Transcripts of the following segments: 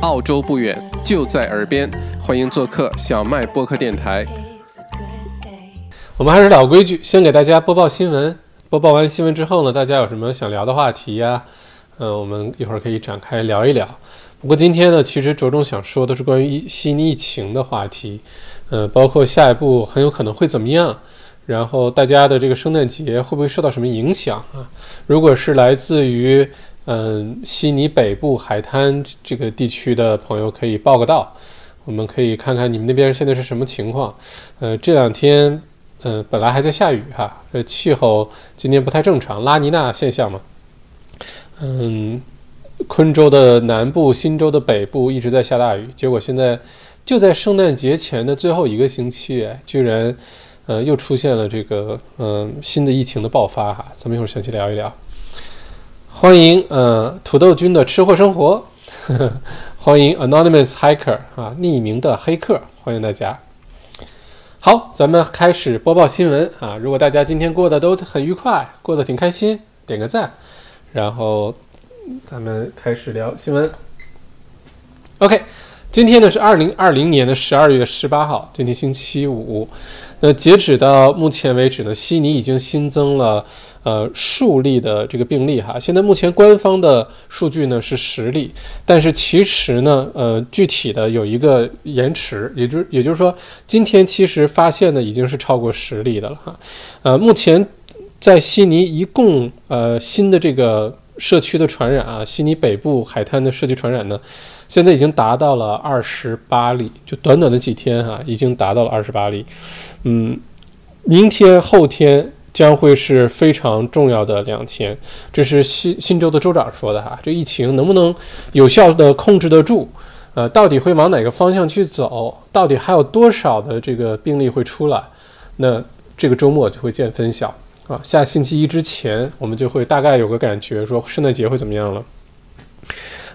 澳洲不远，就在耳边，欢迎做客小麦播客电台。我们还是老规矩，先给大家播报新闻。播报完新闻之后呢，大家有什么想聊的话题呀？嗯，我们一会儿可以展开聊一聊。不过今天呢，其实着重想说的是关于悉尼疫情的话题。呃，包括下一步很有可能会怎么样，然后大家的这个圣诞节会不会受到什么影响啊？如果是来自于嗯悉尼北部海滩这个地区的朋友，可以报个到，我们可以看看你们那边现在是什么情况。呃，这两天呃本来还在下雨哈，这气候今天不太正常，拉尼娜现象嘛。嗯，昆州的南部、新州的北部一直在下大雨，结果现在。就在圣诞节前的最后一个星期，居然，呃，又出现了这个，嗯，新的疫情的爆发哈。咱们一会儿详细聊一聊。欢迎，呃，土豆君的吃货生活，欢迎 Anonymous Hiker 啊，匿名的黑客，欢迎大家。好，咱们开始播报新闻啊。如果大家今天过得都很愉快，过得挺开心，点个赞，然后咱们开始聊新闻。OK。今天呢是二零二零年的十二月十八号，今天星期五。那截止到目前为止呢，悉尼已经新增了呃数例的这个病例哈。现在目前官方的数据呢是十例，但是其实呢，呃，具体的有一个延迟，也就是也就是说，今天其实发现的已经是超过十例的了哈。呃，目前在悉尼一共呃新的这个社区的传染啊，悉尼北部海滩的社区传染呢。现在已经达到了二十八例，就短短的几天哈，已经达到了二十八例。嗯，明天后天将会是非常重要的两天，这是新新州的州长说的哈。这疫情能不能有效的控制得住？呃，到底会往哪个方向去走？到底还有多少的这个病例会出来？那这个周末就会见分晓啊。下星期一之前，我们就会大概有个感觉，说圣诞节会怎么样了。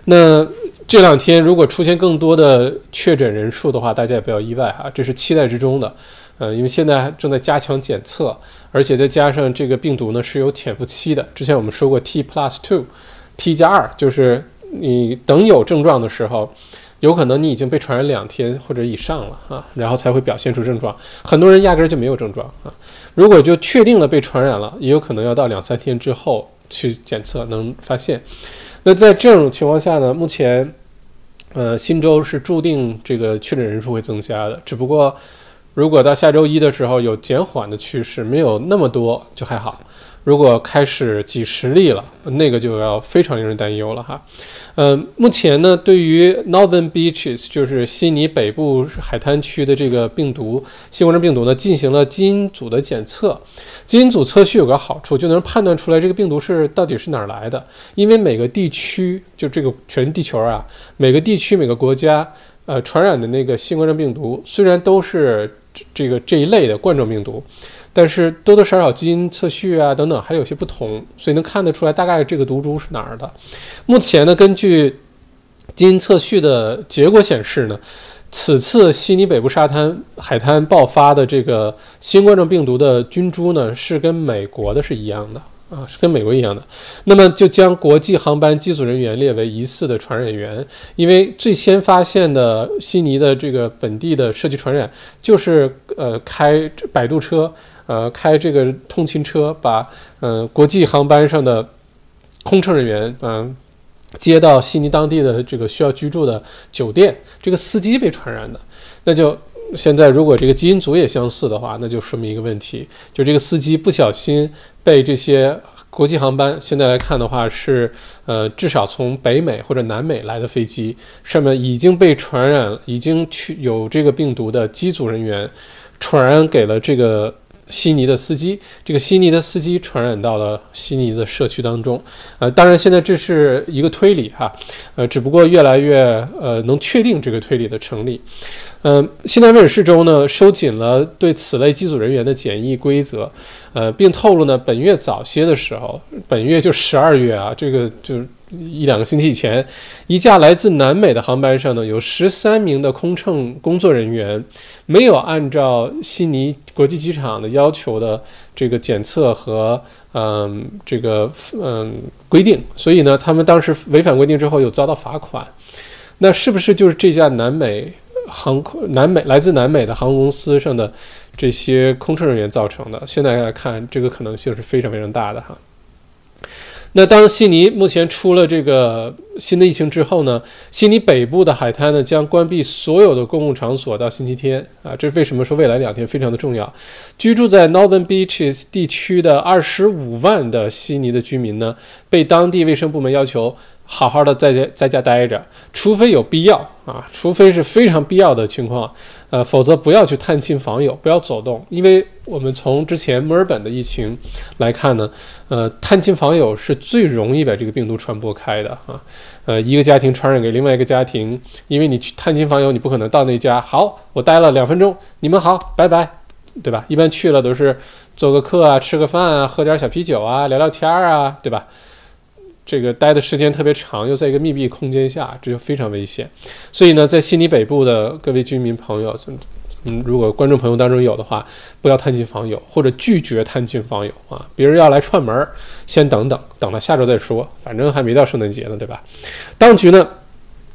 那。这两天如果出现更多的确诊人数的话，大家也不要意外哈，这是期待之中的。呃，因为现在正在加强检测，而且再加上这个病毒呢是有潜伏期的。之前我们说过 T plus two，T 加二，就是你等有症状的时候，有可能你已经被传染两天或者以上了啊，然后才会表现出症状。很多人压根儿就没有症状啊。如果就确定了被传染了，也有可能要到两三天之后去检测能发现。那在这种情况下呢，目前，呃，新州是注定这个确诊人数会增加的。只不过，如果到下周一的时候有减缓的趋势，没有那么多就还好。如果开始几十例了，那个就要非常令人担忧了哈。呃，目前呢，对于 Northern Beaches，就是悉尼北部海滩区的这个病毒，新冠状病毒呢，进行了基因组的检测。基因组测序有个好处，就能判断出来这个病毒是到底是哪儿来的。因为每个地区，就这个全地球啊，每个地区每个国家，呃，传染的那个新冠状病毒，虽然都是这个这一类的冠状病毒。但是多多少少基因测序啊等等还有些不同，所以能看得出来大概这个毒株是哪儿的。目前呢，根据基因测序的结果显示呢，此次悉尼北部沙滩海滩爆发的这个新冠状病毒的菌株呢，是跟美国的是一样的啊，是跟美国一样的。那么就将国际航班机组人员列为疑似的传染源，因为最先发现的悉尼的这个本地的社区传染就是呃开摆渡车。呃，开这个通勤车把呃国际航班上的空乘人员嗯接到悉尼当地的这个需要居住的酒店，这个司机被传染的，那就现在如果这个基因组也相似的话，那就说明一个问题，就这个司机不小心被这些国际航班现在来看的话是呃至少从北美或者南美来的飞机上面已经被传染，已经去有这个病毒的机组人员传染给了这个。悉尼的司机，这个悉尼的司机传染到了悉尼的社区当中，呃，当然现在这是一个推理哈，呃，只不过越来越呃能确定这个推理的成立。嗯，新南威尔士州呢收紧了对此类机组人员的检疫规则，呃，并透露呢本月早些的时候，本月就十二月啊，这个就。一两个星期以前，一架来自南美的航班上呢，有十三名的空乘工作人员没有按照悉尼国际机场的要求的这个检测和嗯这个嗯规定，所以呢，他们当时违反规定之后又遭到罚款。那是不是就是这架南美航空、南美来自南美的航空公司上的这些空乘人员造成的？现在来看，这个可能性是非常非常大的哈。那当悉尼目前出了这个新的疫情之后呢，悉尼北部的海滩呢将关闭所有的公共场所到星期天啊，这是为什么说未来两天非常的重要？居住在 Northern Beaches 地区的二十五万的悉尼的居民呢，被当地卫生部门要求。好好的在家在家待着，除非有必要啊，除非是非常必要的情况，呃，否则不要去探亲访友，不要走动，因为我们从之前墨尔本的疫情来看呢，呃，探亲访友是最容易把这个病毒传播开的啊，呃，一个家庭传染给另外一个家庭，因为你去探亲访友，你不可能到那家，好，我待了两分钟，你们好，拜拜，对吧？一般去了都是做个客啊，吃个饭啊，喝点小啤酒啊，聊聊天啊，对吧？这个待的时间特别长，又在一个密闭空间下，这就非常危险。所以呢，在悉尼北部的各位居民朋友，嗯，如果观众朋友当中有的话，不要探亲访友，或者拒绝探亲访友啊。别人要来串门，先等等，等到下周再说，反正还没到圣诞节呢，对吧？当局呢，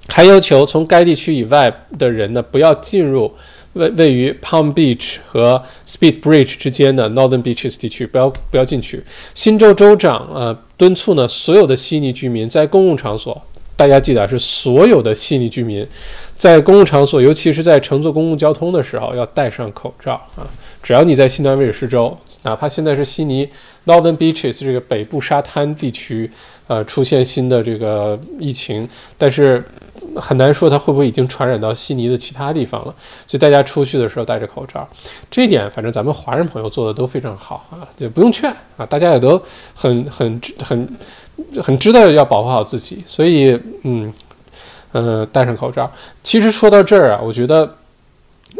还要求从该地区以外的人呢，不要进入。位位于 Palm Beach 和 Speed Bridge 之间的 Northern Beaches 地区，不要不要进去。新州州长呃敦促呢所有的悉尼居民在公共场所，大家记得是所有的悉尼居民在公共场所，尤其是在乘坐公共交通的时候要戴上口罩啊。只要你在新南威尔士州，哪怕现在是悉尼 Northern Beaches 这个北部沙滩地区，呃出现新的这个疫情，但是。很难说它会不会已经传染到悉尼的其他地方了，所以大家出去的时候戴着口罩，这一点反正咱们华人朋友做的都非常好啊，就不用劝啊，大家也都很很很很知道要保护好自己，所以嗯嗯戴上口罩。其实说到这儿啊，我觉得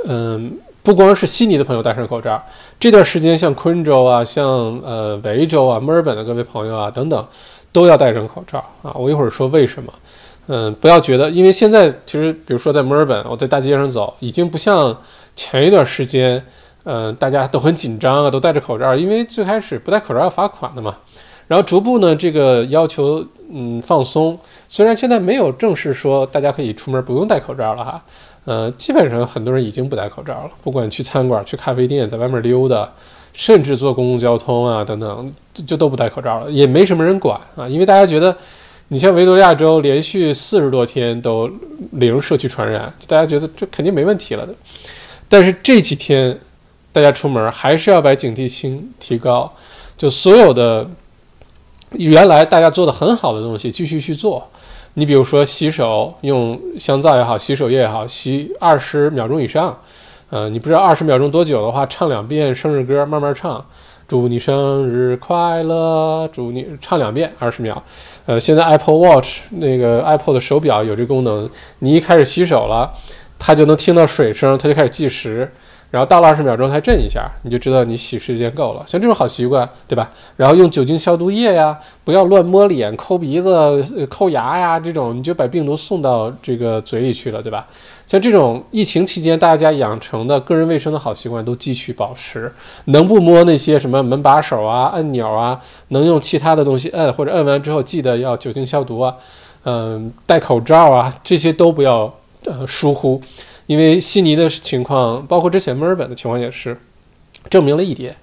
嗯不光是悉尼的朋友戴上口罩，这段时间像昆州啊，像呃维州啊、墨尔本的各位朋友啊等等，都要戴上口罩啊。我一会儿说为什么。嗯，不要觉得，因为现在其实，比如说在墨尔本，我在大街上走，已经不像前一段时间，嗯，大家都很紧张啊，都戴着口罩，因为最开始不戴口罩要罚款的嘛。然后逐步呢，这个要求嗯放松，虽然现在没有正式说大家可以出门不用戴口罩了哈，呃，基本上很多人已经不戴口罩了，不管去餐馆、去咖啡店，在外面溜达，甚至坐公共交通啊等等，就都不戴口罩了，也没什么人管啊，因为大家觉得。你像维多利亚州连续四十多天都零社区传染，大家觉得这肯定没问题了的。但是这几天大家出门还是要把警惕性提高，就所有的原来大家做的很好的东西继续去做。你比如说洗手，用香皂也好，洗手液也好，洗二十秒钟以上。呃，你不知道二十秒钟多久的话，唱两遍生日歌，慢慢唱。祝你生日快乐！祝你唱两遍，二十秒。呃，现在 Apple Watch 那个 Apple 的手表有这功能，你一开始洗手了，它就能听到水声，它就开始计时。然后到了二十秒钟，它震一下，你就知道你洗时间够了。像这种好习惯，对吧？然后用酒精消毒液呀，不要乱摸脸、抠鼻子、抠牙呀，这种你就把病毒送到这个嘴里去了，对吧？像这种疫情期间大家养成的个人卫生的好习惯都继续保持。能不摸那些什么门把手啊、按钮啊，能用其他的东西摁，或者摁完之后记得要酒精消毒啊，嗯，戴口罩啊，这些都不要呃疏忽。因为悉尼的情况，包括之前墨尔本的情况也是，证明了一点，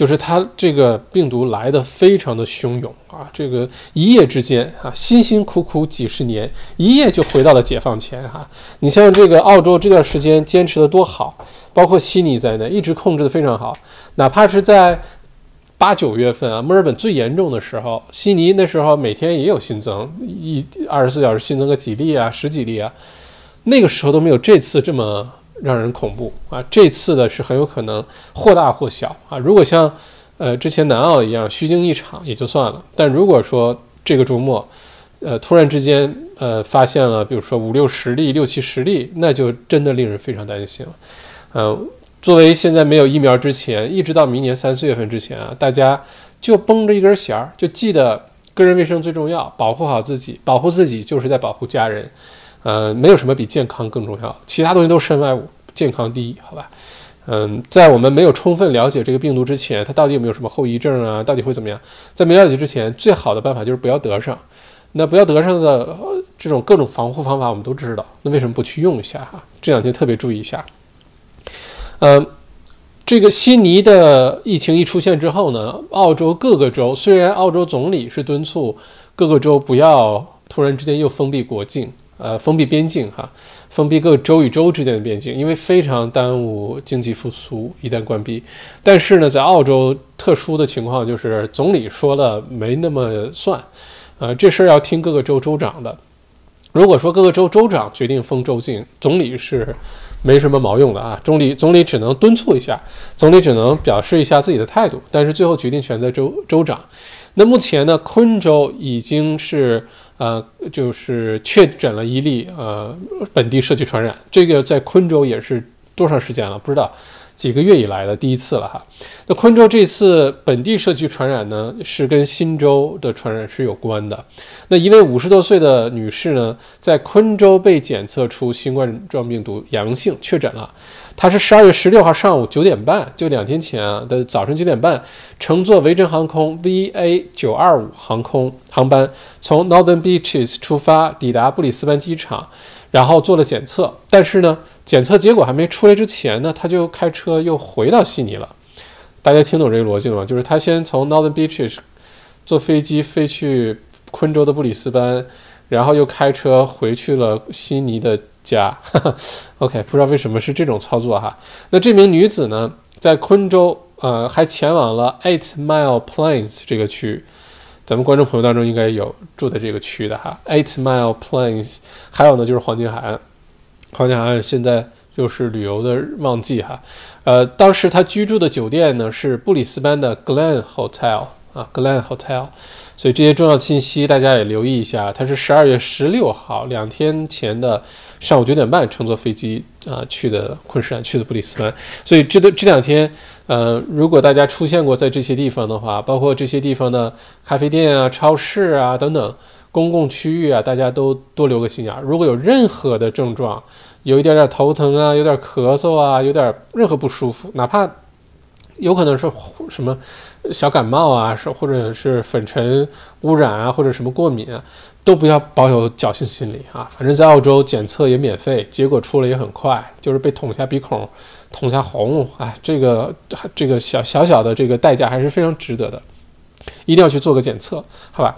就是它这个病毒来的非常的汹涌啊，这个一夜之间啊，辛辛苦苦几十年，一夜就回到了解放前哈。你像这个澳洲这段时间坚持的多好，包括悉尼在内，一直控制的非常好，哪怕是在八九月份啊，墨尔本最严重的时候，悉尼那时候每天也有新增一二十四小时新增个几例啊，十几例啊。那个时候都没有这次这么让人恐怖啊！这次的是很有可能或大或小啊。如果像呃之前南澳一样虚惊一场也就算了，但如果说这个周末，呃突然之间呃发现了，比如说五六十例、六七十例，那就真的令人非常担心了。呃，作为现在没有疫苗之前，一直到明年三四月份之前啊，大家就绷着一根弦儿，就记得个人卫生最重要，保护好自己，保护自己就是在保护家人。呃，没有什么比健康更重要，其他东西都是身外物，健康第一，好吧？嗯，在我们没有充分了解这个病毒之前，它到底有没有什么后遗症啊？到底会怎么样？在没了解之前，最好的办法就是不要得上。那不要得上的这种各种防护方法我们都知道，那为什么不去用一下哈？这两天特别注意一下。呃，这个悉尼的疫情一出现之后呢，澳洲各个州虽然澳洲总理是敦促各个州不要突然之间又封闭国境，呃，封闭边境哈。封闭各州与州之间的边境，因为非常耽误经济复苏。一旦关闭，但是呢，在澳洲特殊的情况就是总理说了没那么算，呃，这事儿要听各个州州长的。如果说各个州州长决定封州境，总理是没什么毛用的啊。总理总理只能敦促一下，总理只能表示一下自己的态度，但是最后决定权在州州长。那目前呢，昆州已经是。呃，就是确诊了一例呃本地社区传染，这个在昆州也是多长时间了？不知道，几个月以来的第一次了哈。那昆州这次本地社区传染呢，是跟新州的传染是有关的。那一位五十多岁的女士呢，在昆州被检测出新冠状病毒阳性确诊了。他是十二月十六号上午九点半，就两天前啊的早晨九点半，乘坐维珍航空 VA 九二五航空航班从 Northern Beaches 出发，抵达布里斯班机场，然后做了检测。但是呢，检测结果还没出来之前呢，他就开车又回到悉尼了。大家听懂这个逻辑了吗？就是他先从 Northern Beaches 坐飞机飞去昆州的布里斯班，然后又开车回去了悉尼的。加，OK，不知道为什么是这种操作哈。那这名女子呢，在昆州，呃，还前往了 Eight Mile Plains 这个区。咱们观众朋友当中应该有住在这个区的哈。Eight Mile Plains，还有呢就是黄金海岸。黄金海岸现在又是旅游的旺季哈。呃，当时她居住的酒店呢是布里斯班的 Glen Hotel 啊，Glen Hotel。所以这些重要信息大家也留意一下。他是十二月十六号两天前的上午九点半乘坐飞机啊去的昆士兰，去的布里斯班。所以这都这两天，呃，如果大家出现过在这些地方的话，包括这些地方的咖啡店啊、超市啊等等公共区域啊，大家都多留个心眼。如果有任何的症状，有一点点头疼啊，有点咳嗽啊，有点任何不舒服，哪怕有可能是什么。小感冒啊，是或者是粉尘污染啊，或者什么过敏啊，都不要抱有侥幸心理啊。反正，在澳洲检测也免费，结果出来也很快，就是被捅下鼻孔、捅下喉咙，哎，这个这个小小小的这个代价还是非常值得的，一定要去做个检测，好吧？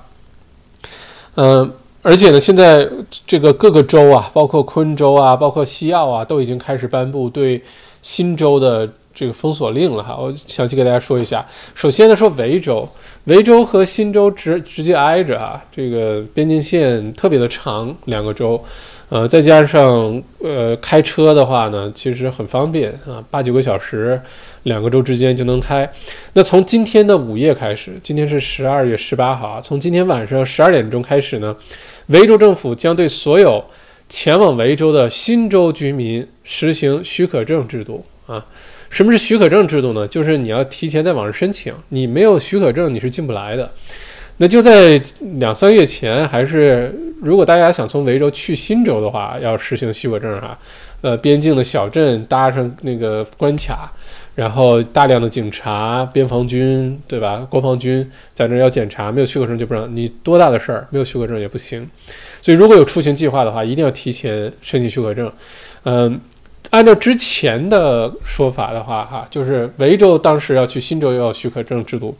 嗯，而且呢，现在这个各个州啊，包括昆州啊，包括西澳啊，都已经开始颁布对新州的。这个封锁令了哈，我详细给大家说一下。首先呢，说维州，维州和新州直直接挨着啊，这个边境线特别的长，两个州，呃，再加上呃开车的话呢，其实很方便啊，八九个小时，两个州之间就能开。那从今天的午夜开始，今天是十二月十八号啊，从今天晚上十二点钟开始呢，维州政府将对所有前往维州的新州居民实行许可证制度啊。什么是许可证制度呢？就是你要提前在网上申请，你没有许可证你是进不来的。那就在两三月前，还是如果大家想从维州去新州的话，要实行许可证哈。呃，边境的小镇搭上那个关卡，然后大量的警察、边防军，对吧？国防军在那要检查，没有许可证就不让你。多大的事儿，没有许可证也不行。所以如果有出行计划的话，一定要提前申请许可证。嗯。按照之前的说法的话，哈，就是维州当时要去新州要许可证制度。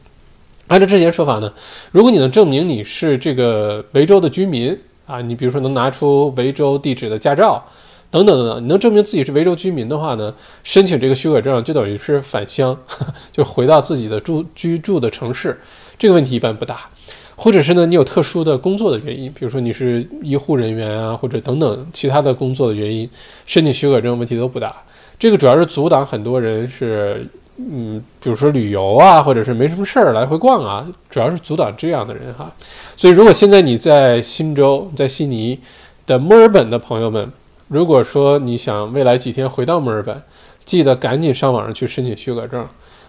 按照之前说法呢，如果你能证明你是这个维州的居民啊，你比如说能拿出维州地址的驾照等等等等，你能证明自己是维州居民的话呢，申请这个许可证就等于是返乡，就回到自己的住居住的城市，这个问题一般不大。或者是呢，你有特殊的工作的原因，比如说你是医护人员啊，或者等等其他的工作的原因，申请许可证问题都不大。这个主要是阻挡很多人是，嗯，比如说旅游啊，或者是没什么事儿来回逛啊，主要是阻挡这样的人哈。所以，如果现在你在新州，在悉尼的墨尔本的朋友们，如果说你想未来几天回到墨尔本，记得赶紧上网上去申请许可证，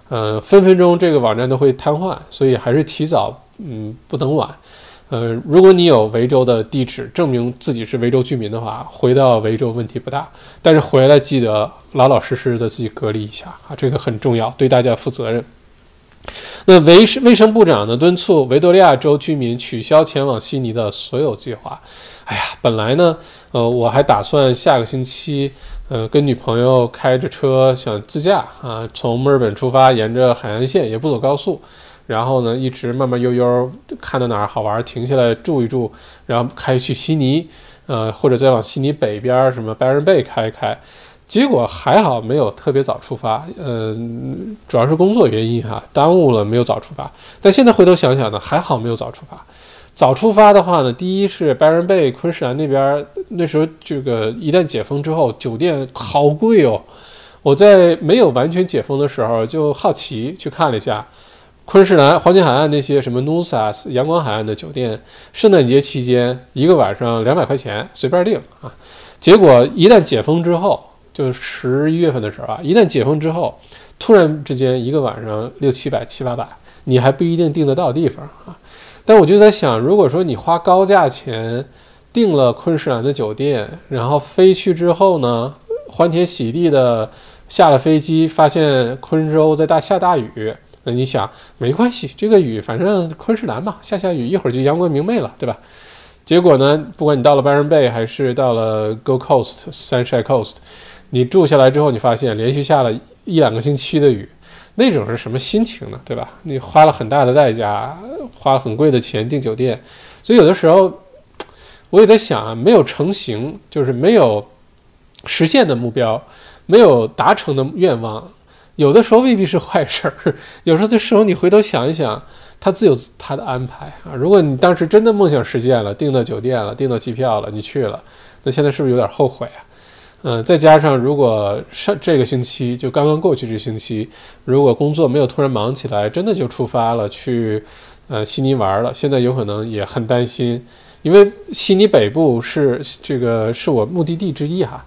呃，分分钟这个网站都会瘫痪，所以还是提早。嗯，不等晚。呃，如果你有维州的地址，证明自己是维州居民的话，回到维州问题不大。但是回来记得老老实实的自己隔离一下啊，这个很重要，对大家负责任。那卫卫生部长呢敦促维多利亚州居民取消前往悉尼的所有计划。哎呀，本来呢，呃，我还打算下个星期，呃，跟女朋友开着车想自驾啊，从墨尔本出发，沿着海岸线也不走高速，然后呢，一直慢慢悠悠看到哪儿好玩，停下来住一住，然后开去悉尼，呃，或者再往悉尼北边什么 Byron Bay 开一开。结果还好没有特别早出发，呃，主要是工作原因哈，耽误了没有早出发。但现在回头想想呢，还好没有早出发。早出发的话呢，第一是白人贝昆士兰那边那时候这个一旦解封之后，酒店好贵哦。我在没有完全解封的时候就好奇去看了一下昆士兰黄金海岸那些什么 Nusa 阳光海岸的酒店，圣诞节期间一个晚上两百块钱随便订啊。结果一旦解封之后，就十一月份的时候啊，一旦解封之后，突然之间一个晚上六七百七八百，你还不一定订得到地方啊。但我就在想，如果说你花高价钱订了昆士兰的酒店，然后飞去之后呢，欢天喜地的下了飞机，发现昆州在大下大雨，那你想没关系，这个雨反正昆士兰嘛，下下雨一会儿就阳光明媚了，对吧？结果呢，不管你到了 Byron Bay 还是到了 Go Coast、Sunshine Coast。你住下来之后，你发现连续下了一两个星期的雨，那种是什么心情呢？对吧？你花了很大的代价，花了很贵的钱订酒店，所以有的时候我也在想啊，没有成型，就是没有实现的目标，没有达成的愿望，有的时候未必是坏事儿。有时候这时候你回头想一想，他自有他的安排啊。如果你当时真的梦想实现了，订到酒店了，订到机票了，你去了，那现在是不是有点后悔啊？嗯，再加上如果上这个星期就刚刚过去这星期，如果工作没有突然忙起来，真的就出发了去，呃，悉尼玩了。现在有可能也很担心，因为悉尼北部是这个是我目的地之一哈。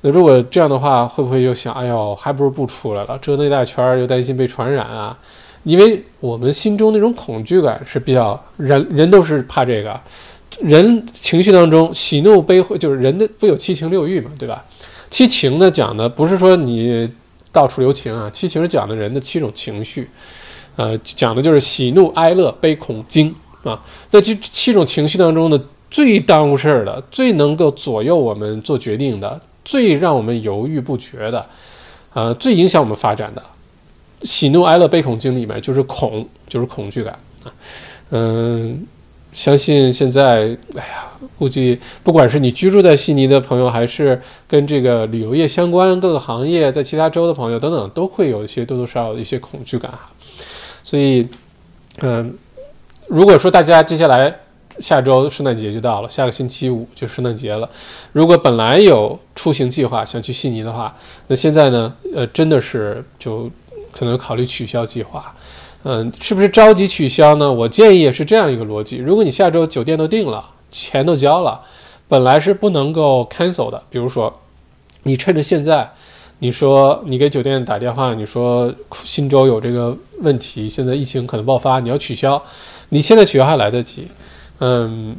那如果这样的话，会不会又想，哎呦，还不如不出来了，折腾一大圈又担心被传染啊？因为我们心中那种恐惧感是比较人人都是怕这个。人情绪当中，喜怒悲，就是人的不有七情六欲嘛，对吧？七情呢，讲的不是说你到处留情啊，七情是讲的人的七种情绪，呃，讲的就是喜怒哀乐悲恐惊啊。那这七种情绪当中呢最耽误事儿的，最能够左右我们做决定的，最让我们犹豫不决的，呃，最影响我们发展的，喜怒哀乐悲恐惊里面就是恐，就是恐惧感啊，嗯。相信现在，哎呀，估计不管是你居住在悉尼的朋友，还是跟这个旅游业相关各个行业在其他州的朋友等等，都会有一些多多少少的一些恐惧感哈。所以，嗯，如果说大家接下来下周圣诞节就到了，下个星期五就圣诞节了，如果本来有出行计划想去悉尼的话，那现在呢，呃，真的是就可能考虑取消计划。嗯，是不是着急取消呢？我建议也是这样一个逻辑：如果你下周酒店都订了，钱都交了，本来是不能够 cancel 的。比如说，你趁着现在，你说你给酒店打电话，你说新州有这个问题，现在疫情可能爆发，你要取消，你现在取消还来得及。嗯，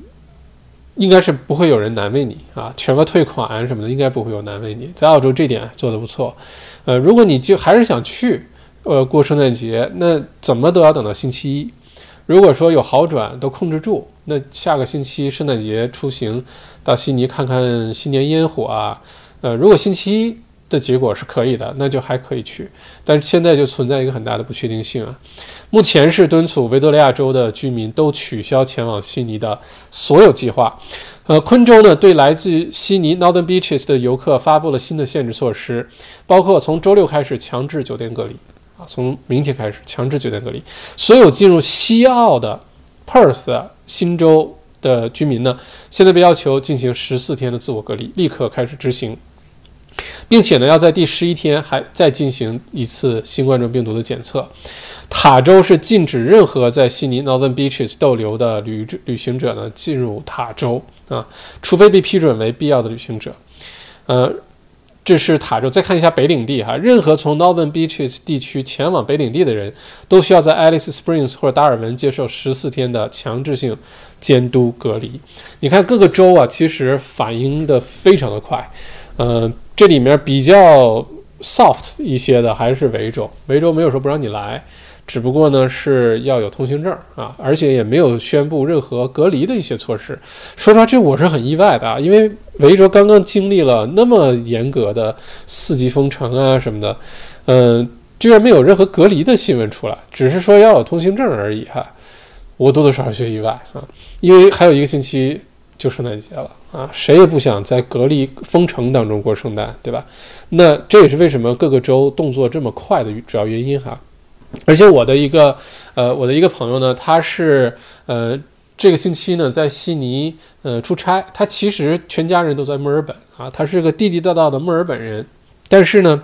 应该是不会有人难为你啊，全额退款什么的，应该不会有难为你。在澳洲这点做得不错。呃，如果你就还是想去。呃，过圣诞节那怎么都要等到星期一。如果说有好转，都控制住，那下个星期圣诞节出行到悉尼看看新年烟火啊。呃，如果星期一的结果是可以的，那就还可以去。但是现在就存在一个很大的不确定性啊。目前是敦促维多利亚州的居民都取消前往悉尼的所有计划。呃，昆州呢对来自悉尼 Northern Beaches 的游客发布了新的限制措施，包括从周六开始强制酒店隔离。从明天开始强制酒店隔离，所有进入西澳的 Perth 新州的居民呢，现在被要求进行十四天的自我隔离，立刻开始执行，并且呢，要在第十一天还再进行一次新冠状病毒的检测。塔州是禁止任何在悉尼 Northern Beaches 逗留的旅旅行者呢进入塔州啊，除非被批准为必要的旅行者，呃。这是塔州。再看一下北领地哈，任何从 Northern Beaches 地区前往北领地的人都需要在 Alice Springs 或者达尔文接受十四天的强制性监督隔离。你看各个州啊，其实反应的非常的快。呃，这里面比较 soft 一些的还是维州，维州没有说不让你来，只不过呢是要有通行证啊，而且也没有宣布任何隔离的一些措施。说实话，这我是很意外的啊，因为维州刚刚经历了那么严格的四级封城啊什么的，嗯，居然没有任何隔离的新闻出来，只是说要有通行证而已哈。我多多少少有些意外啊，因为还有一个星期就圣诞节了啊，谁也不想在隔离封城当中过圣诞，对吧？那这也是为什么各个州动作这么快的主要原因哈。而且我的一个呃，我的一个朋友呢，他是呃这个星期呢在悉尼呃出差，他其实全家人都在墨尔本啊，他是个地地道道的墨尔本人，但是呢，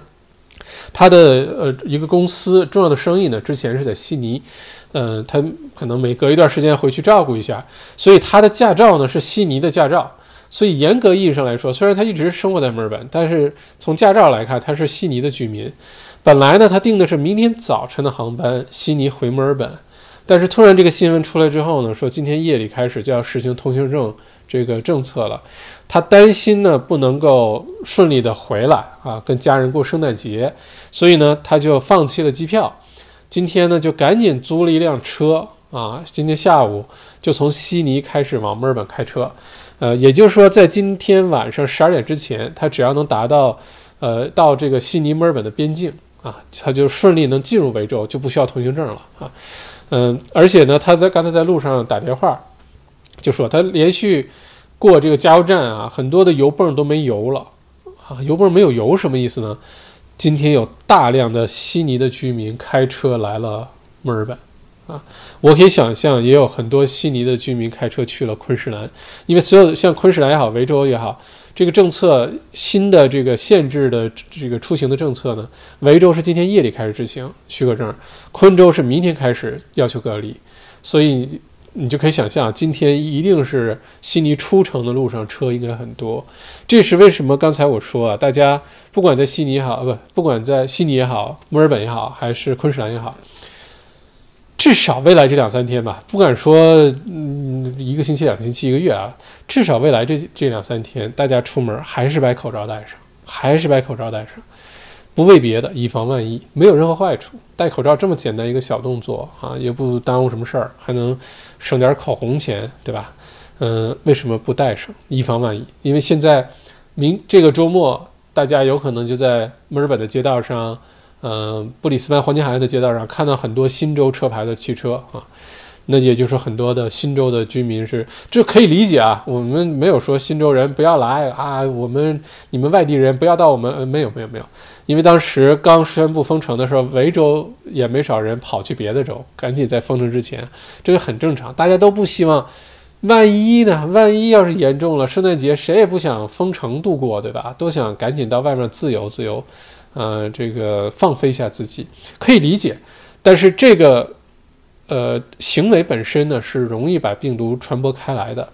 他的呃一个公司重要的生意呢之前是在悉尼。嗯，他可能每隔一段时间回去照顾一下，所以他的驾照呢是悉尼的驾照，所以严格意义上来说，虽然他一直生活在墨尔本，但是从驾照来看，他是悉尼的居民。本来呢，他订的是明天早晨的航班，悉尼回墨尔本，但是突然这个新闻出来之后呢，说今天夜里开始就要实行通行证这个政策了，他担心呢不能够顺利的回来啊，跟家人过圣诞节，所以呢他就放弃了机票。今天呢，就赶紧租了一辆车啊！今天下午就从悉尼开始往墨尔本开车，呃，也就是说，在今天晚上十二点之前，他只要能达到，呃，到这个悉尼墨尔本的边境啊，他就顺利能进入维州，就不需要通行证了啊。嗯，而且呢，他在刚才在路上打电话，就说他连续过这个加油站啊，很多的油泵都没油了啊，油泵没有油什么意思呢？今天有大量的悉尼的居民开车来了墨尔本，啊，我可以想象，也有很多悉尼的居民开车去了昆士兰，因为所有像昆士兰也好，维州也好，这个政策新的这个限制的这个出行的政策呢，维州是今天夜里开始执行许可证，昆州是明天开始要求隔离，所以。你就可以想象，今天一定是悉尼出城的路上车应该很多。这是为什么？刚才我说啊，大家不管在悉尼也好，不不管在悉尼也好，墨尔本也好，还是昆士兰也好，至少未来这两三天吧，不敢说嗯一个星期、两个星期、一个月啊，至少未来这这两三天，大家出门还是把口罩戴上，还是把口罩戴上。不为别的，以防万一，没有任何坏处。戴口罩这么简单一个小动作啊，也不耽误什么事儿，还能省点口红钱，对吧？嗯，为什么不戴上，以防万一？因为现在明这个周末，大家有可能就在墨尔本的街道上，嗯，布里斯班黄金海岸的街道上看到很多新州车牌的汽车啊。那也就是很多的新州的居民是，这可以理解啊。我们没有说新州人不要来啊，我们你们外地人不要到我们，没有没有没有，因为当时刚宣布封城的时候，维州也没少人跑去别的州，赶紧在封城之前，这个很正常，大家都不希望，万一呢？万一要是严重了，圣诞节谁也不想封城度过，对吧？都想赶紧到外面自由自由，呃，这个放飞一下自己，可以理解，但是这个。呃，行为本身呢是容易把病毒传播开来的。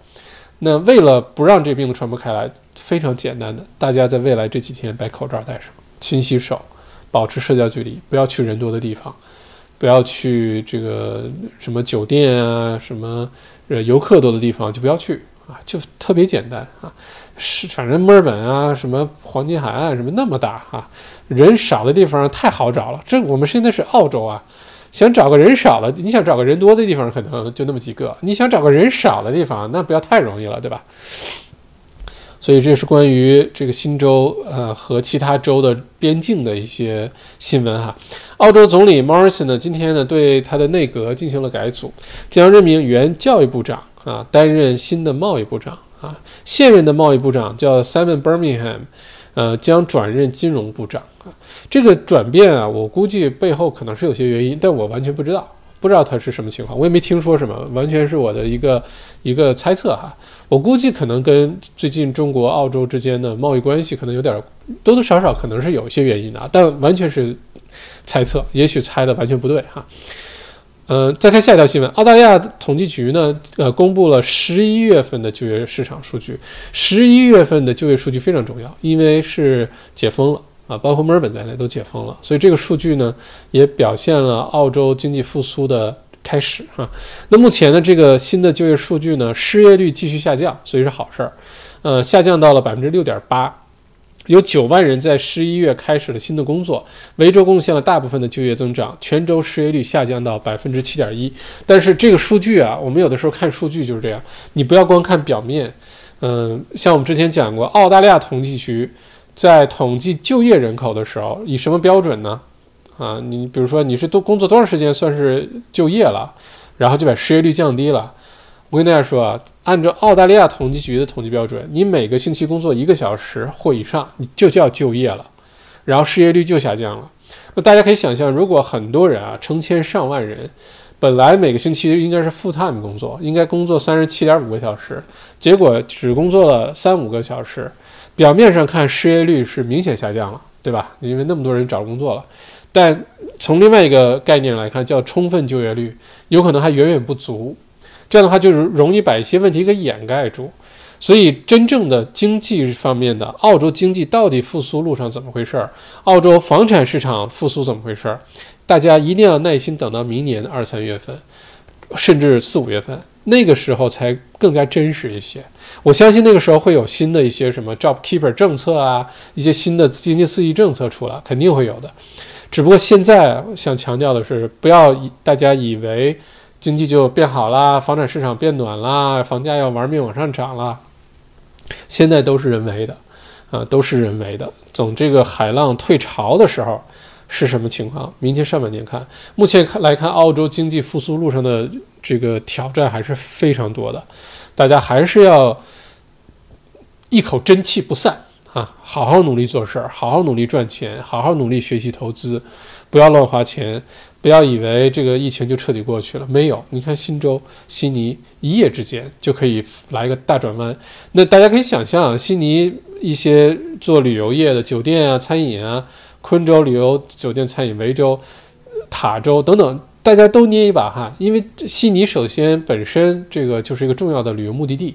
那为了不让这病毒传播开来，非常简单的，大家在未来这几天把口罩戴上，勤洗手，保持社交距离，不要去人多的地方，不要去这个什么酒店啊，什么呃游客多的地方就不要去啊，就特别简单啊。是，反正墨尔本啊，什么黄金海岸什么那么大哈，人少的地方太好找了。这我们现在是澳洲啊。想找个人少了，你想找个人多的地方，可能就那么几个。你想找个人少的地方，那不要太容易了，对吧？所以这是关于这个新州呃和其他州的边境的一些新闻哈。澳洲总理 Morrison 呢，今天呢对他的内阁进行了改组，将任命原教育部长啊担任新的贸易部长啊，现任的贸易部长叫 Simon Birmingham，呃将转任金融部长。这个转变啊，我估计背后可能是有些原因，但我完全不知道，不知道它是什么情况，我也没听说什么，完全是我的一个一个猜测哈。我估计可能跟最近中国澳洲之间的贸易关系可能有点多多少少可能是有一些原因的，但完全是猜测，也许猜的完全不对哈。嗯，再看下一条新闻，澳大利亚统计局呢，呃，公布了十一月份的就业市场数据，十一月份的就业数据非常重要，因为是解封了。啊，包括墨尔本在内都解封了，所以这个数据呢，也表现了澳洲经济复苏的开始哈。那目前的这个新的就业数据呢，失业率继续下降，所以是好事儿，呃，下降到了百分之六点八，有九万人在十一月开始了新的工作，维州贡献了大部分的就业增长，全州失业率下降到百分之七点一。但是这个数据啊，我们有的时候看数据就是这样，你不要光看表面。嗯，像我们之前讲过，澳大利亚统计局在统计就业人口的时候，以什么标准呢？啊，你比如说你是多工作多长时间算是就业了，然后就把失业率降低了。我跟大家说啊。按照澳大利亚统计局的统计标准，你每个星期工作一个小时或以上，你就叫就业了，然后失业率就下降了。那大家可以想象，如果很多人啊，成千上万人，本来每个星期应该是 full time 工作，应该工作三十七点五个小时，结果只工作了三五个小时，表面上看失业率是明显下降了，对吧？因为那么多人找工作了，但从另外一个概念来看，叫充分就业率，有可能还远远不足。这样的话，就是容易把一些问题给掩盖住。所以，真正的经济方面的澳洲经济到底复苏路上怎么回事儿？澳洲房产市场复苏怎么回事儿？大家一定要耐心等到明年二三月份，甚至四五月份，那个时候才更加真实一些。我相信那个时候会有新的一些什么 Job Keeper 政策啊，一些新的经济刺激政策出来，肯定会有的。只不过现在想强调的是，不要以大家以为。经济就变好啦，房产市场变暖啦，房价要玩命往上涨了。现在都是人为的，啊，都是人为的。总这个海浪退潮的时候是什么情况？明天上半年看，目前看来看，澳洲经济复苏路上的这个挑战还是非常多的，大家还是要一口真气不散啊，好好努力做事儿，好好努力赚钱，好好努力学习投资，不要乱花钱。不要以为这个疫情就彻底过去了，没有。你看新州、悉尼一夜之间就可以来个大转弯。那大家可以想象，悉尼一些做旅游业的酒店啊、餐饮啊，昆州旅游酒店、餐饮，维州、塔州等等，大家都捏一把汗，因为悉尼首先本身这个就是一个重要的旅游目的地，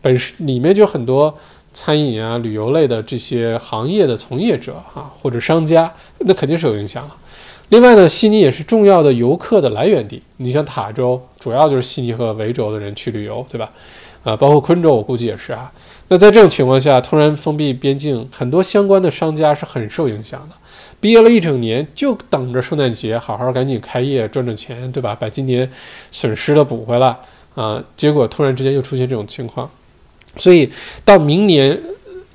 本身里面就很多餐饮啊、旅游类的这些行业的从业者啊或者商家，那肯定是有影响了。另外呢，悉尼也是重要的游客的来源地。你像塔州，主要就是悉尼和维州的人去旅游，对吧？啊，包括昆州，我估计也是啊。那在这种情况下，突然封闭边境，很多相关的商家是很受影响的。憋了一整年，就等着圣诞节好好赶紧开业赚赚钱，对吧？把今年损失的补回来啊。结果突然之间又出现这种情况，所以到明年。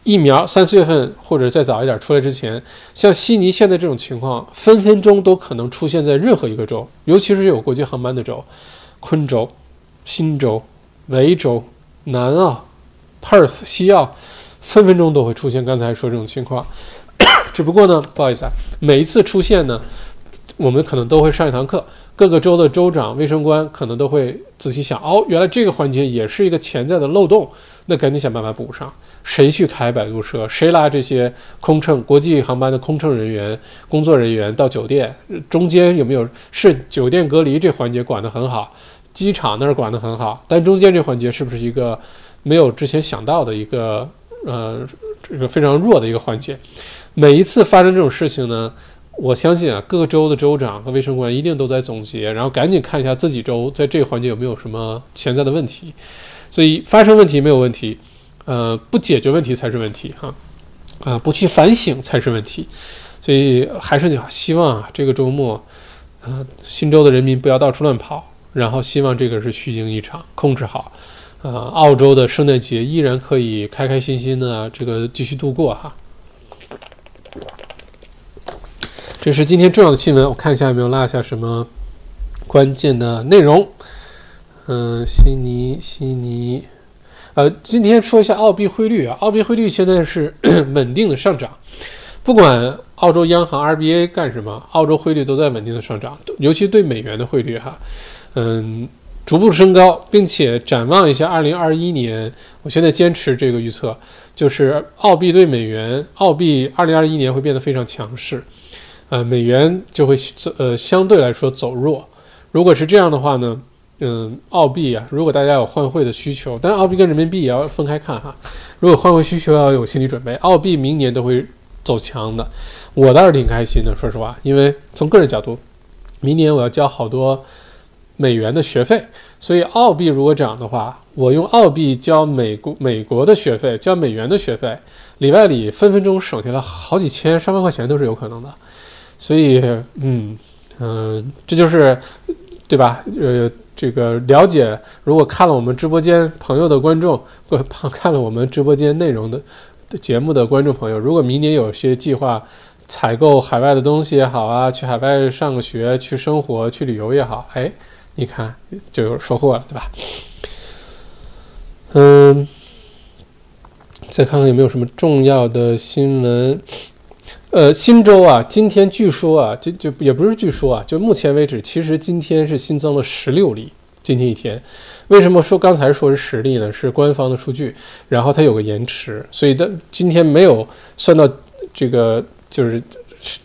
疫苗三四月份或者再早一点出来之前，像悉尼现在这种情况，分分钟都可能出现在任何一个州，尤其是有国际航班的州，昆州、新州、维州、南澳、Perth、西澳，分分钟都会出现刚才说这种情况。只不过呢，不好意思啊，每一次出现呢，我们可能都会上一堂课，各个州的州长、卫生官可能都会仔细想，哦，原来这个环节也是一个潜在的漏洞，那赶紧想办法补上。谁去开摆渡车？谁拉这些空乘国际航班的空乘人员、工作人员到酒店？中间有没有是酒店隔离这环节管得很好？机场那儿管得很好，但中间这环节是不是一个没有之前想到的一个呃这个非常弱的一个环节？每一次发生这种事情呢，我相信啊，各个州的州长和卫生官一定都在总结，然后赶紧看一下自己州在这个环节有没有什么潜在的问题。所以发生问题没有问题。呃，不解决问题才是问题哈，啊，不去反省才是问题，所以还是讲希望啊，这个周末，呃，新州的人民不要到处乱跑，然后希望这个是虚惊一场，控制好，呃，澳洲的圣诞节依然可以开开心心的这个继续度过哈。这是今天重要的新闻，我看一下有没有落下什么关键的内容。嗯，悉尼，悉尼。呃，今天说一下澳币汇率啊，澳币汇率现在是 稳定的上涨，不管澳洲央行 RBA 干什么，澳洲汇率都在稳定的上涨，尤其对美元的汇率哈，嗯，逐步升高，并且展望一下2021年，我现在坚持这个预测，就是澳币对美元，澳币2021年会变得非常强势，呃，美元就会呃相对来说走弱，如果是这样的话呢？嗯，澳币啊，如果大家有换汇的需求，但澳币跟人民币也要分开看哈。如果换汇需求，要有心理准备。澳币明年都会走强的，我倒是挺开心的，说实话，因为从个人角度，明年我要交好多美元的学费，所以澳币如果涨的话，我用澳币交美国美国的学费，交美元的学费，里外里分分钟省下了好几千上万块钱都是有可能的。所以，嗯嗯，这就是对吧？呃，这个了解，如果看了我们直播间朋友的观众，或看了我们直播间内容的节目的观众朋友，如果明年有些计划采购海外的东西也好啊，去海外上个学、去生活、去旅游也好，哎，你看就有收获了，对吧？嗯，再看看有没有什么重要的新闻。呃，新州啊，今天据说啊，就就也不是据说啊，就目前为止，其实今天是新增了十六例。今天一天，为什么说刚才说是十例呢？是官方的数据，然后它有个延迟，所以的今天没有算到这个，就是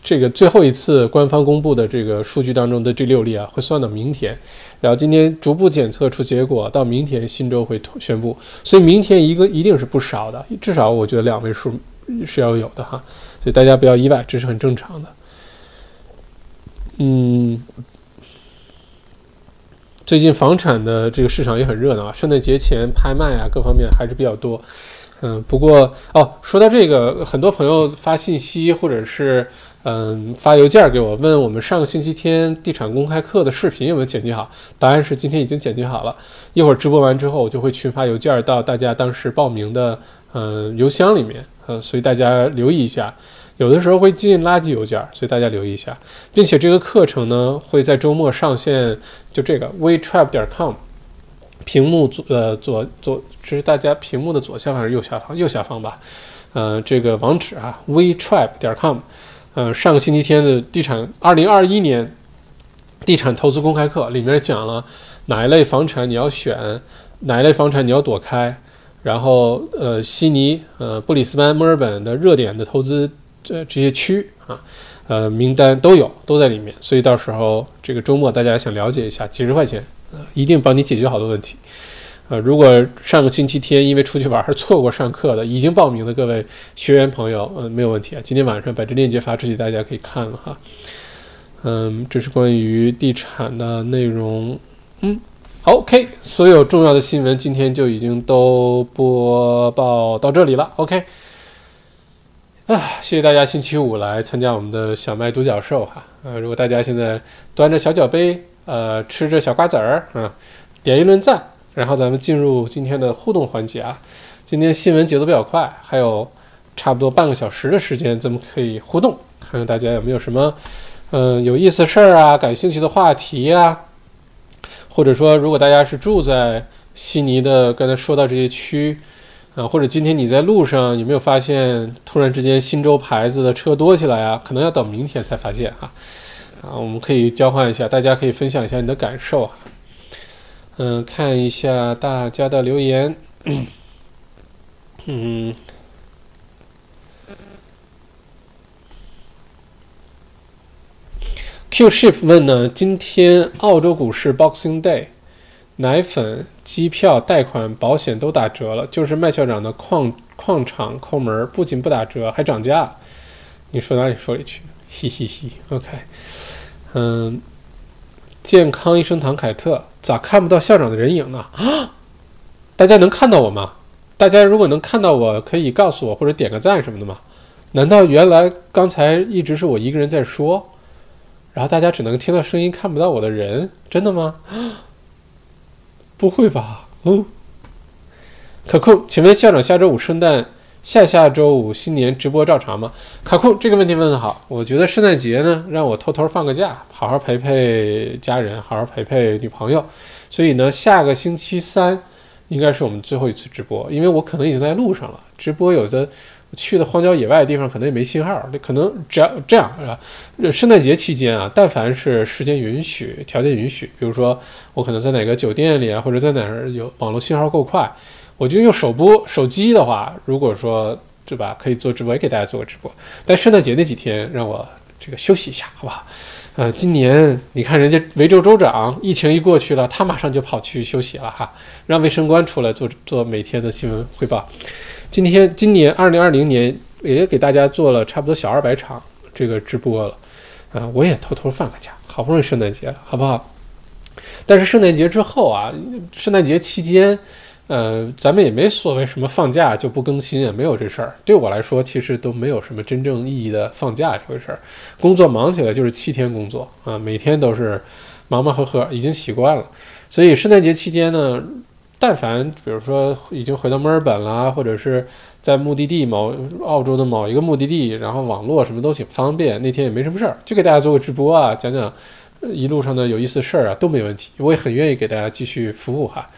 这个最后一次官方公布的这个数据当中的这六例啊，会算到明天。然后今天逐步检测出结果，到明天新州会宣布，所以明天一个一定是不少的，至少我觉得两位数是要有的哈，所以大家不要意外，这是很正常的。嗯，最近房产的这个市场也很热闹啊，圣诞节前拍卖啊，各方面还是比较多。嗯，不过哦，说到这个，很多朋友发信息或者是。嗯，发邮件给我问我们上个星期天地产公开课的视频有没有剪辑好？答案是今天已经剪辑好了。一会儿直播完之后，我就会群发邮件到大家当时报名的嗯邮箱里面，嗯，所以大家留意一下。有的时候会进垃圾邮件，所以大家留意一下。并且这个课程呢会在周末上线，就这个 wetrap 点 com，屏幕左呃左左，这是大家屏幕的左下方还是右下方？右下方吧。呃，这个网址啊，wetrap 点 com。呃，上个星期天的地产二零二一年地产投资公开课里面讲了哪一类房产你要选，哪一类房产你要躲开，然后呃，悉尼、呃，布里斯班、墨尔本的热点的投资这这些区啊，呃，名单都有，都在里面，所以到时候这个周末大家想了解一下，几十块钱，呃，一定帮你解决好多问题。呃，如果上个星期天因为出去玩而错过上课的，已经报名的各位学员朋友，嗯，没有问题啊。今天晚上把这链接发出去，大家可以看了哈。嗯，这是关于地产的内容。嗯，OK，所有重要的新闻今天就已经都播报到这里了。OK，啊，谢谢大家星期五来参加我们的小麦独角兽哈。呃，如果大家现在端着小脚杯，呃，吃着小瓜子儿，啊，点一轮赞。然后咱们进入今天的互动环节啊，今天新闻节奏比较快，还有差不多半个小时的时间，咱们可以互动，看看大家有没有什么嗯有意思事儿啊，感兴趣的话题呀，或者说如果大家是住在悉尼的，刚才说到这些区，啊，或者今天你在路上有没有发现突然之间新州牌子的车多起来啊？可能要等明天才发现哈，啊，我们可以交换一下，大家可以分享一下你的感受啊。嗯，看一下大家的留言。嗯，Q ship 问呢，今天澳洲股市 Boxing Day，奶粉、机票、贷款、保险都打折了，就是麦校长的矿矿场抠门，不仅不打折，还涨价。你说哪里说一去？嘿嘿嘿，OK，嗯。健康医生堂凯特咋看不到校长的人影呢？啊，大家能看到我吗？大家如果能看到我，可以告诉我或者点个赞什么的吗？难道原来刚才一直是我一个人在说，然后大家只能听到声音看不到我的人？真的吗？不会吧？嗯，可控，请问校长下周五圣诞？下下周五新年直播照常吗？卡库这个问题问得好，我觉得圣诞节呢，让我偷偷放个假，好好陪陪家人，好好陪陪女朋友。所以呢，下个星期三应该是我们最后一次直播，因为我可能已经在路上了。直播有的去的荒郊野外的地方可能也没信号，那可能只要这样是吧？圣诞节期间啊，但凡是时间允许、条件允许，比如说我可能在哪个酒店里啊，或者在哪儿有网络信号够快。我就用手播手机的话，如果说对吧，可以做直播，也给大家做个直播。但圣诞节那几天让我这个休息一下，好不好？呃，今年你看人家维州州长疫情一过去了，他马上就跑去休息了哈，让卫生官出来做做每天的新闻汇报。今天今年二零二零年也给大家做了差不多小二百场这个直播了，啊，我也偷偷放个假，好不容易圣诞节了，好不好？但是圣诞节之后啊，圣诞节期间。呃，咱们也没所谓什么放假就不更新，也没有这事儿。对我来说，其实都没有什么真正意义的放假这回事儿。工作忙起来就是七天工作啊，每天都是忙忙呵呵，已经习惯了。所以圣诞节期间呢，但凡比如说已经回到墨尔本啦，或者是在目的地某澳洲的某一个目的地，然后网络什么都挺方便，那天也没什么事儿，就给大家做个直播啊，讲讲一路上的有意思事儿啊，都没问题。我也很愿意给大家继续服务哈。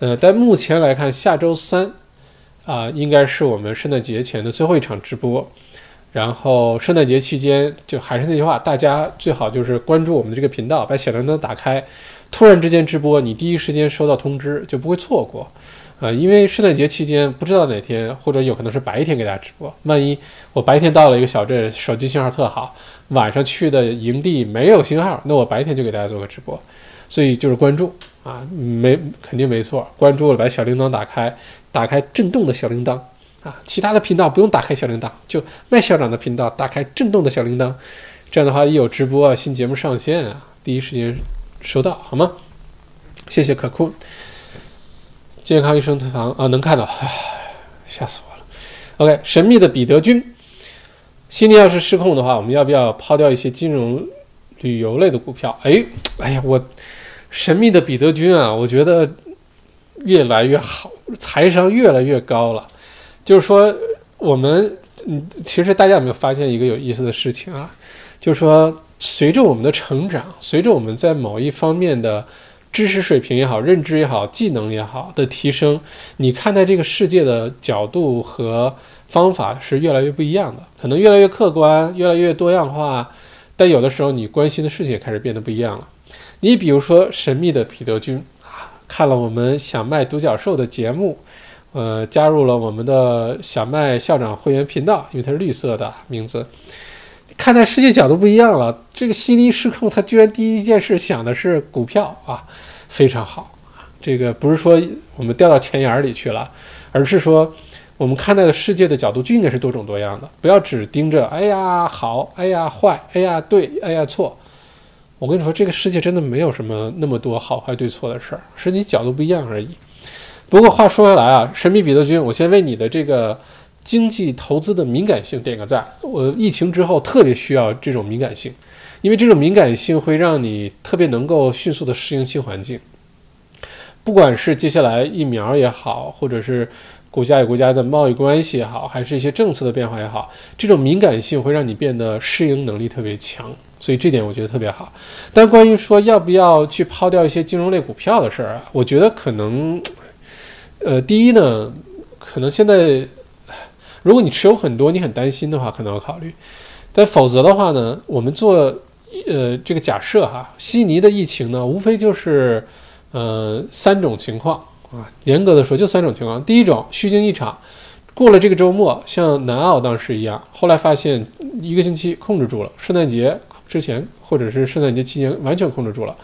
呃，但目前来看，下周三啊，应该是我们圣诞节前的最后一场直播。然后圣诞节期间，就还是那句话，大家最好就是关注我们的这个频道，把小铃铛打开。突然之间直播，你第一时间收到通知，就不会错过。啊，因为圣诞节期间不知道哪天，或者有可能是白天给大家直播。万一我白天到了一个小镇，手机信号特好，晚上去的营地没有信号，那我白天就给大家做个直播。所以就是关注。啊，没肯定没错，关注了，把小铃铛打开，打开震动的小铃铛啊，其他的频道不用打开小铃铛，就麦校长的频道打开震动的小铃铛，这样的话一有直播啊，新节目上线啊，第一时间收到，好吗？谢谢可酷，健康医生退堂啊，能看到，吓死我了。OK，神秘的彼得君，悉尼要是失控的话，我们要不要抛掉一些金融、旅游类的股票？哎，哎呀，我。神秘的彼得君啊，我觉得越来越好，财商越来越高了。就是说，我们嗯，其实大家有没有发现一个有意思的事情啊？就是说，随着我们的成长，随着我们在某一方面的知识水平也好、认知也好、技能也好的提升，你看待这个世界的角度和方法是越来越不一样的，可能越来越客观、越来越多样化。但有的时候，你关心的事情也开始变得不一样了。你比如说神秘的彼得君啊，看了我们小麦独角兽的节目，呃，加入了我们的小麦校长会员频道，因为它是绿色的名字，看待世界角度不一样了。这个悉尼失控，他居然第一件事想的是股票啊，非常好啊。这个不是说我们掉到钱眼里去了，而是说我们看待的世界的角度就应该是多种多样的，不要只盯着哎呀好，哎呀坏，哎呀对，哎呀错。我跟你说，这个世界真的没有什么那么多好坏对错的事儿，是你角度不一样而已。不过话说回来啊，神秘彼得君，我先为你的这个经济投资的敏感性点个赞。我疫情之后特别需要这种敏感性，因为这种敏感性会让你特别能够迅速的适应新环境。不管是接下来疫苗也好，或者是国家与国家的贸易关系也好，还是一些政策的变化也好，这种敏感性会让你变得适应能力特别强。所以这点我觉得特别好，但关于说要不要去抛掉一些金融类股票的事儿啊，我觉得可能，呃，第一呢，可能现在如果你持有很多，你很担心的话，可能要考虑；但否则的话呢，我们做呃这个假设哈，悉尼的疫情呢，无非就是呃三种情况啊，严格的说就三种情况。第一种虚惊一场，过了这个周末，像南澳当时一样，后来发现一个星期控制住了，圣诞节。之前或者是圣诞节期间完全控制住了，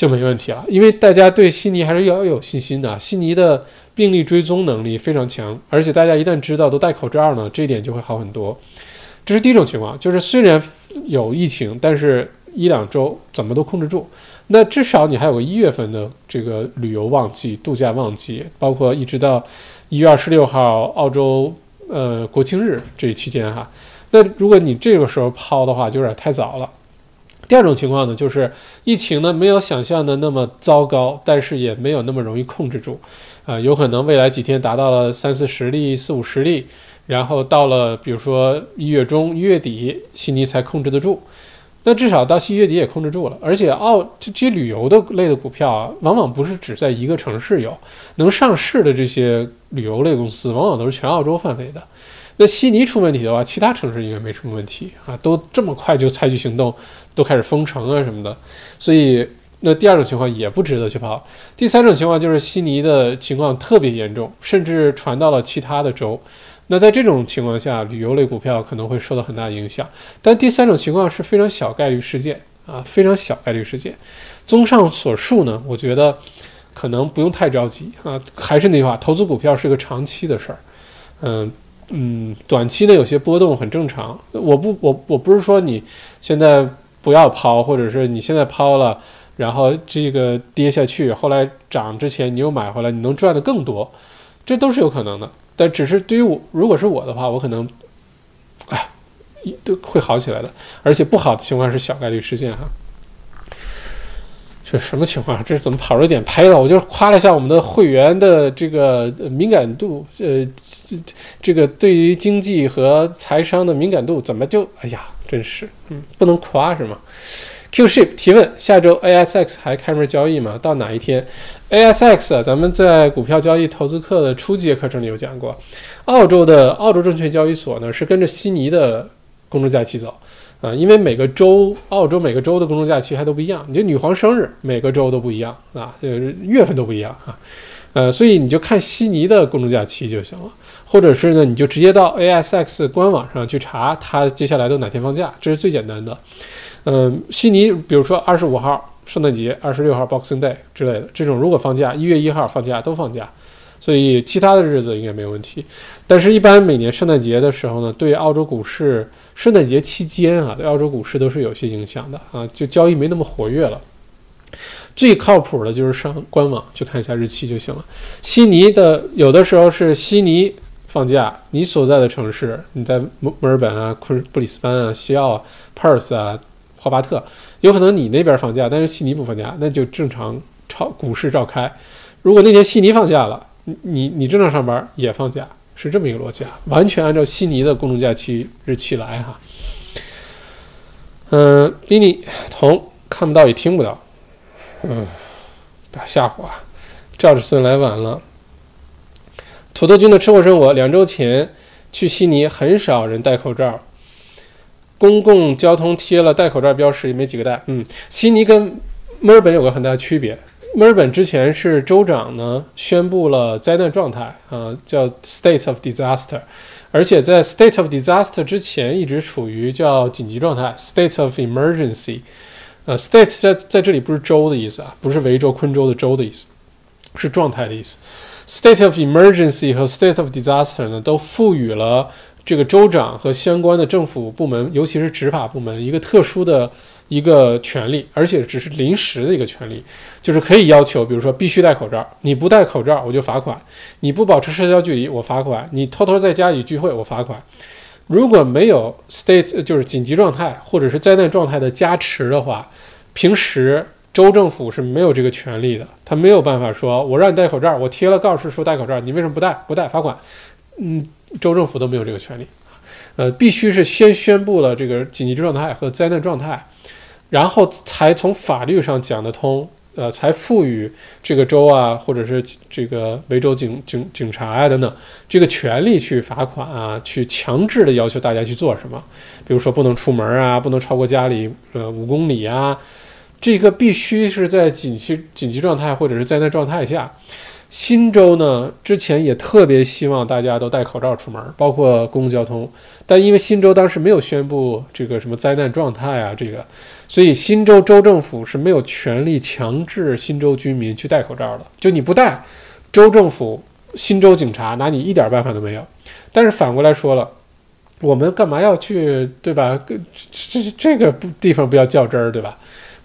就没问题了。因为大家对悉尼还是要有信心的，悉尼的病例追踪能力非常强，而且大家一旦知道都戴口罩呢，这一点就会好很多。这是第一种情况，就是虽然有疫情，但是一两周怎么都控制住。那至少你还有个一月份的这个旅游旺季、度假旺季，包括一直到一月二十六号澳洲呃国庆日这一期间哈。那如果你这个时候抛的话，就有点太早了。第二种情况呢，就是疫情呢没有想象的那么糟糕，但是也没有那么容易控制住，啊，有可能未来几天达到了三四十例、四五十例，然后到了比如说一月中、一月底，悉尼才控制得住。那至少到七月底也控制住了。而且澳这些旅游的类的股票啊，往往不是只在一个城市有，能上市的这些旅游类公司，往往都是全澳洲范围的。那悉尼出问题的话，其他城市应该没什么问题啊，都这么快就采取行动，都开始封城啊什么的，所以那第二种情况也不值得去跑。第三种情况就是悉尼的情况特别严重，甚至传到了其他的州。那在这种情况下，旅游类股票可能会受到很大影响。但第三种情况是非常小概率事件啊，非常小概率事件。综上所述呢，我觉得可能不用太着急啊。还是那句话，投资股票是个长期的事儿，嗯。嗯，短期的有些波动很正常。我不，我我不是说你现在不要抛，或者是你现在抛了，然后这个跌下去，后来涨之前你又买回来，你能赚的更多，这都是有可能的。但只是对于我，如果是我的话，我可能，哎，都会好起来的，而且不好的情况是小概率事件哈。这什么情况？这是怎么跑着点拍了？我就夸了一下我们的会员的这个敏感度，呃，这个对于经济和财商的敏感度，怎么就哎呀，真是，嗯，不能夸是吗？Qship 提问：下周 ASX 还开门交易吗？到哪一天？ASX 啊，咱们在股票交易投资课的初级课程里有讲过，澳洲的澳洲证券交易所呢是跟着悉尼的公众假期走。啊，因为每个州，澳洲每个州的公众假期还都不一样，你就女皇生日每个州都不一样啊，就是月份都不一样啊，呃，所以你就看悉尼的公众假期就行了，或者是呢，你就直接到 ASX 官网上去查它接下来都哪天放假，这是最简单的。嗯，悉尼，比如说二十五号圣诞节，二十六号 Boxing Day 之类的这种，如果放假，一月一号放假都放假，所以其他的日子应该没有问题。但是，一般每年圣诞节的时候呢，对澳洲股市。圣诞节期间啊，对澳洲股市都是有些影响的啊，就交易没那么活跃了。最靠谱的就是上官网去看一下日期就行了。悉尼的有的时候是悉尼放假，你所在的城市，你在墨墨尔本啊、昆布里斯班啊、西澳、Perth 啊、霍巴特，有可能你那边放假，但是悉尼不放假，那就正常超股市召开。如果那天悉尼放假了，你你你正常上班也放假。是这么一个逻辑啊，完全按照悉尼的公众假期日期来哈。嗯，Benny 同看不到也听不到，嗯，不要吓唬啊。赵志孙来晚了。土豆君的吃货生活，两周前去悉尼，很少人戴口罩，公共交通贴了戴口罩标识，也没几个戴。嗯，悉尼跟墨尔本有个很大的区别。墨尔本之前是州长呢宣布了灾难状态啊，叫 state of disaster，而且在 state of disaster 之前一直处于叫紧急状态 state of emergency。呃，state 在在这里不是州的意思啊，不是维州、昆州的州的意思，是状态的意思。State of emergency 和 state of disaster 呢，都赋予了这个州长和相关的政府部门，尤其是执法部门一个特殊的。一个权利，而且只是临时的一个权利，就是可以要求，比如说必须戴口罩，你不戴口罩我就罚款；你不保持社交距离我罚款；你偷偷在家里聚会我罚款。如果没有 state 就是紧急状态或者是灾难状态的加持的话，平时州政府是没有这个权利的，他没有办法说我让你戴口罩，我贴了告示说戴口罩，你为什么不戴？不戴罚款。嗯，州政府都没有这个权利，呃，必须是先宣布了这个紧急状态和灾难状态。然后才从法律上讲得通，呃，才赋予这个州啊，或者是这个维州警警警察啊等等这个权利去罚款啊，去强制的要求大家去做什么，比如说不能出门啊，不能超过家里呃五公里啊，这个必须是在紧急紧急状态或者是灾难状态下。新州呢，之前也特别希望大家都戴口罩出门，包括公共交通，但因为新州当时没有宣布这个什么灾难状态啊，这个。所以新州州政府是没有权利强制新州居民去戴口罩的。就你不戴，州政府、新州警察拿你一点办法都没有。但是反过来说了，我们干嘛要去，对吧？这这这个地方不要较真儿，对吧？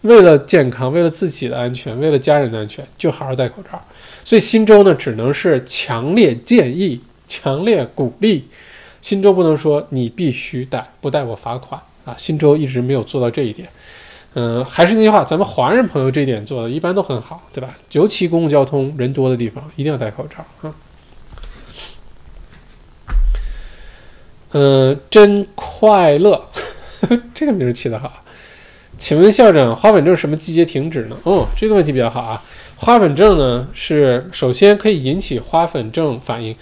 为了健康，为了自己的安全，为了家人的安全，就好好戴口罩。所以新州呢，只能是强烈建议、强烈鼓励。新州不能说你必须戴，不戴我罚款啊！新州一直没有做到这一点。嗯，还是那句话，咱们华人朋友这一点做的一般都很好，对吧？尤其公共交通人多的地方，一定要戴口罩啊。嗯，真快乐，这个名字起得好。请问校长，花粉症什么季节停止呢？哦，这个问题比较好啊。花粉症呢，是首先可以引起花粉症反应。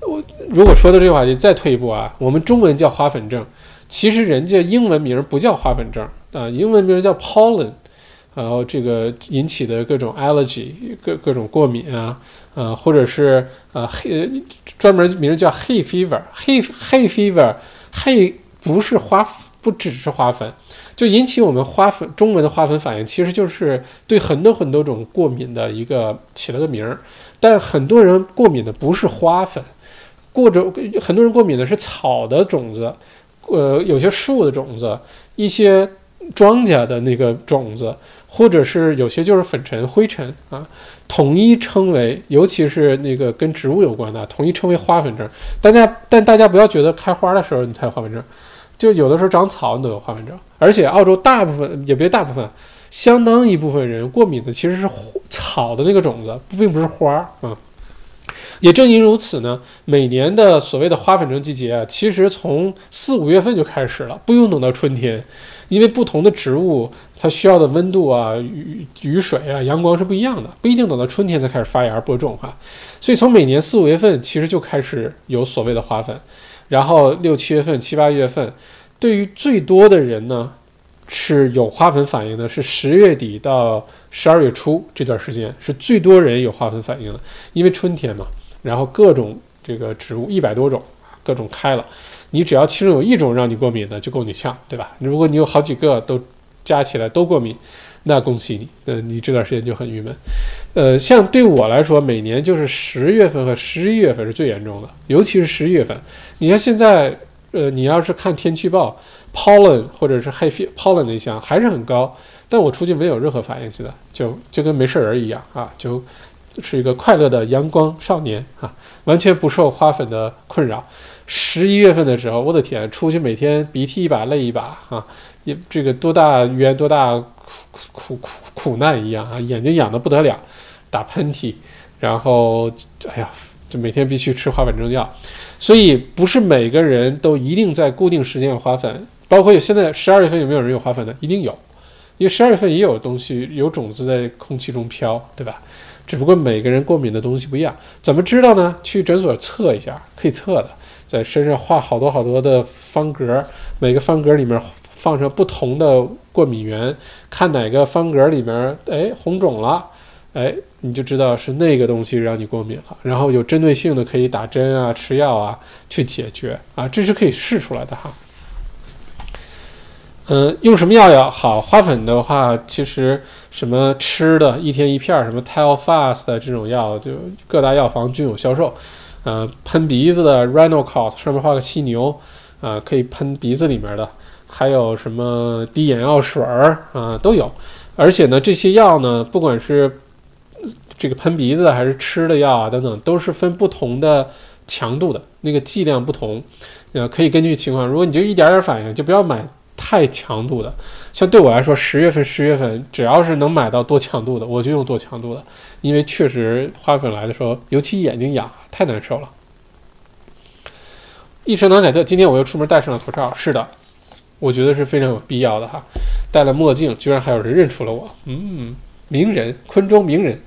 我如果说到这个话题，再退一步啊，我们中文叫花粉症，其实人家英文名不叫花粉症。啊，英文名叫 pollen，然后这个引起的各种 allergy，各各种过敏啊，呃，或者是呃黑专门名叫 hay fever，hay hay fever，hay 不是花，不只是花粉，就引起我们花粉中文的花粉反应，其实就是对很多很多种过敏的一个起了个名儿，但很多人过敏的不是花粉，过着很多人过敏的是草的种子，呃，有些树的种子，一些。庄稼的那个种子，或者是有些就是粉尘、灰尘啊，统一称为，尤其是那个跟植物有关的，统一称为花粉症。大家但大家不要觉得开花的时候你才有花粉症，就有的时候长草你都有花粉症。而且澳洲大部分也别大部分，相当一部分人过敏的其实是草的那个种子，并不是花儿啊。也正因如此呢，每年的所谓的花粉症季节啊，其实从四五月份就开始了，不用等到春天，因为不同的植物它需要的温度啊、雨雨水啊、阳光是不一样的，不一定等到春天才开始发芽播种哈。所以从每年四五月份其实就开始有所谓的花粉，然后六七月份、七八月份，对于最多的人呢是有花粉反应的，是十月底到十二月初这段时间是最多人有花粉反应的，因为春天嘛。然后各种这个植物一百多种，各种开了，你只要其中有一种让你过敏的，就够你呛，对吧？如果你有好几个都加起来都过敏，那恭喜你，那你这段时间就很郁闷。呃，像对我来说，每年就是十月份和十一月份是最严重的，尤其是十一月份。你像现在，呃，你要是看天气预报，pollen 或者是 high pollen 那项还是很高，但我出去没有任何反应，现在就就跟没事人一样啊，就。是一个快乐的阳光少年啊，完全不受花粉的困扰。十一月份的时候，我的天，出去每天鼻涕一把泪一把啊，也这个多大冤多大苦苦苦苦难一样啊，眼睛痒得不得了，打喷嚏，然后哎呀，就每天必须吃花粉症药。所以不是每个人都一定在固定时间有花粉，包括有现在十二月份有没有人有花粉的？一定有，因为十二月份也有东西有种子在空气中飘，对吧？只不过每个人过敏的东西不一样，怎么知道呢？去诊所测一下，可以测的，在身上画好多好多的方格，每个方格里面放上不同的过敏源，看哪个方格里面哎红肿了，哎你就知道是那个东西让你过敏了，然后有针对性的可以打针啊、吃药啊去解决啊，这是可以试出来的哈。嗯，用什么药药好？花粉的话，其实什么吃的，一天一片，什么 Telfast 这种药，就各大药房均有销售。呃，喷鼻子的 Rhinocort 上面画个犀牛，啊，可以喷鼻子里面的。还有什么滴眼药水儿啊，都有。而且呢，这些药呢，不管是这个喷鼻子还是吃的药啊等等，都是分不同的强度的，那个剂量不同。呃，可以根据情况，如果你就一点点反应，就不要买。太强度的，像对我来说，十月份、十月份，只要是能买到多强度的，我就用多强度的，因为确实花粉来的时候，尤其眼睛痒，太难受了。一声南凯特，今天我又出门戴上了口罩，是的，我觉得是非常有必要的哈。戴了墨镜，居然还有人认出了我，嗯，名人，昆州名人。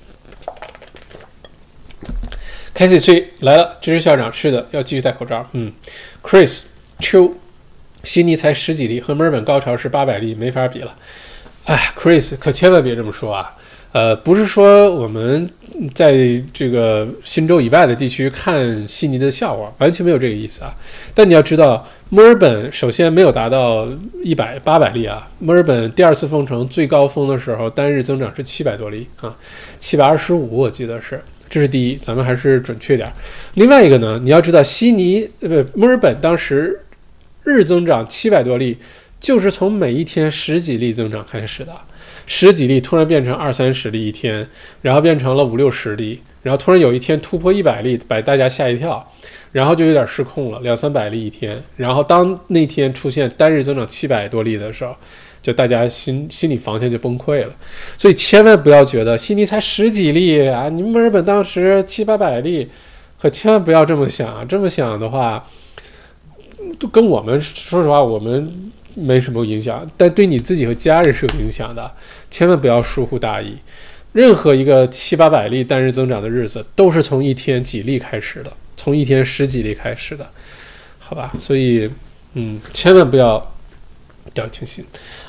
，Casey 来了，支持校长，是的，要继续戴口罩。嗯，Chris 秋。悉尼才十几例，和墨尔本高潮是八百例，没法比了。哎，Chris，可千万别这么说啊！呃，不是说我们在这个新州以外的地区看悉尼的笑话，完全没有这个意思啊。但你要知道，墨尔本首先没有达到一百八百例啊。墨尔本第二次封城最高峰的时候，单日增长是七百多例啊，七百二十五，我记得是。这是第一，咱们还是准确点。另外一个呢，你要知道，悉尼呃不，墨尔本当时。日增长七百多例，就是从每一天十几例增长开始的，十几例突然变成二三十例一天，然后变成了五六十例，然后突然有一天突破一百例，把大家吓一跳，然后就有点失控了，两三百例一天，然后当那天出现单日增长七百多例的时候，就大家心心理防线就崩溃了，所以千万不要觉得悉尼才十几例啊，你们墨尔本当时七八百例，可千万不要这么想啊，这么想的话。都跟我们说实话，我们没什么影响，但对你自己和家人是有影响的，千万不要疏忽大意。任何一个七八百例单日增长的日子，都是从一天几例开始的，从一天十几例开始的，好吧？所以，嗯，千万不要掉以轻心。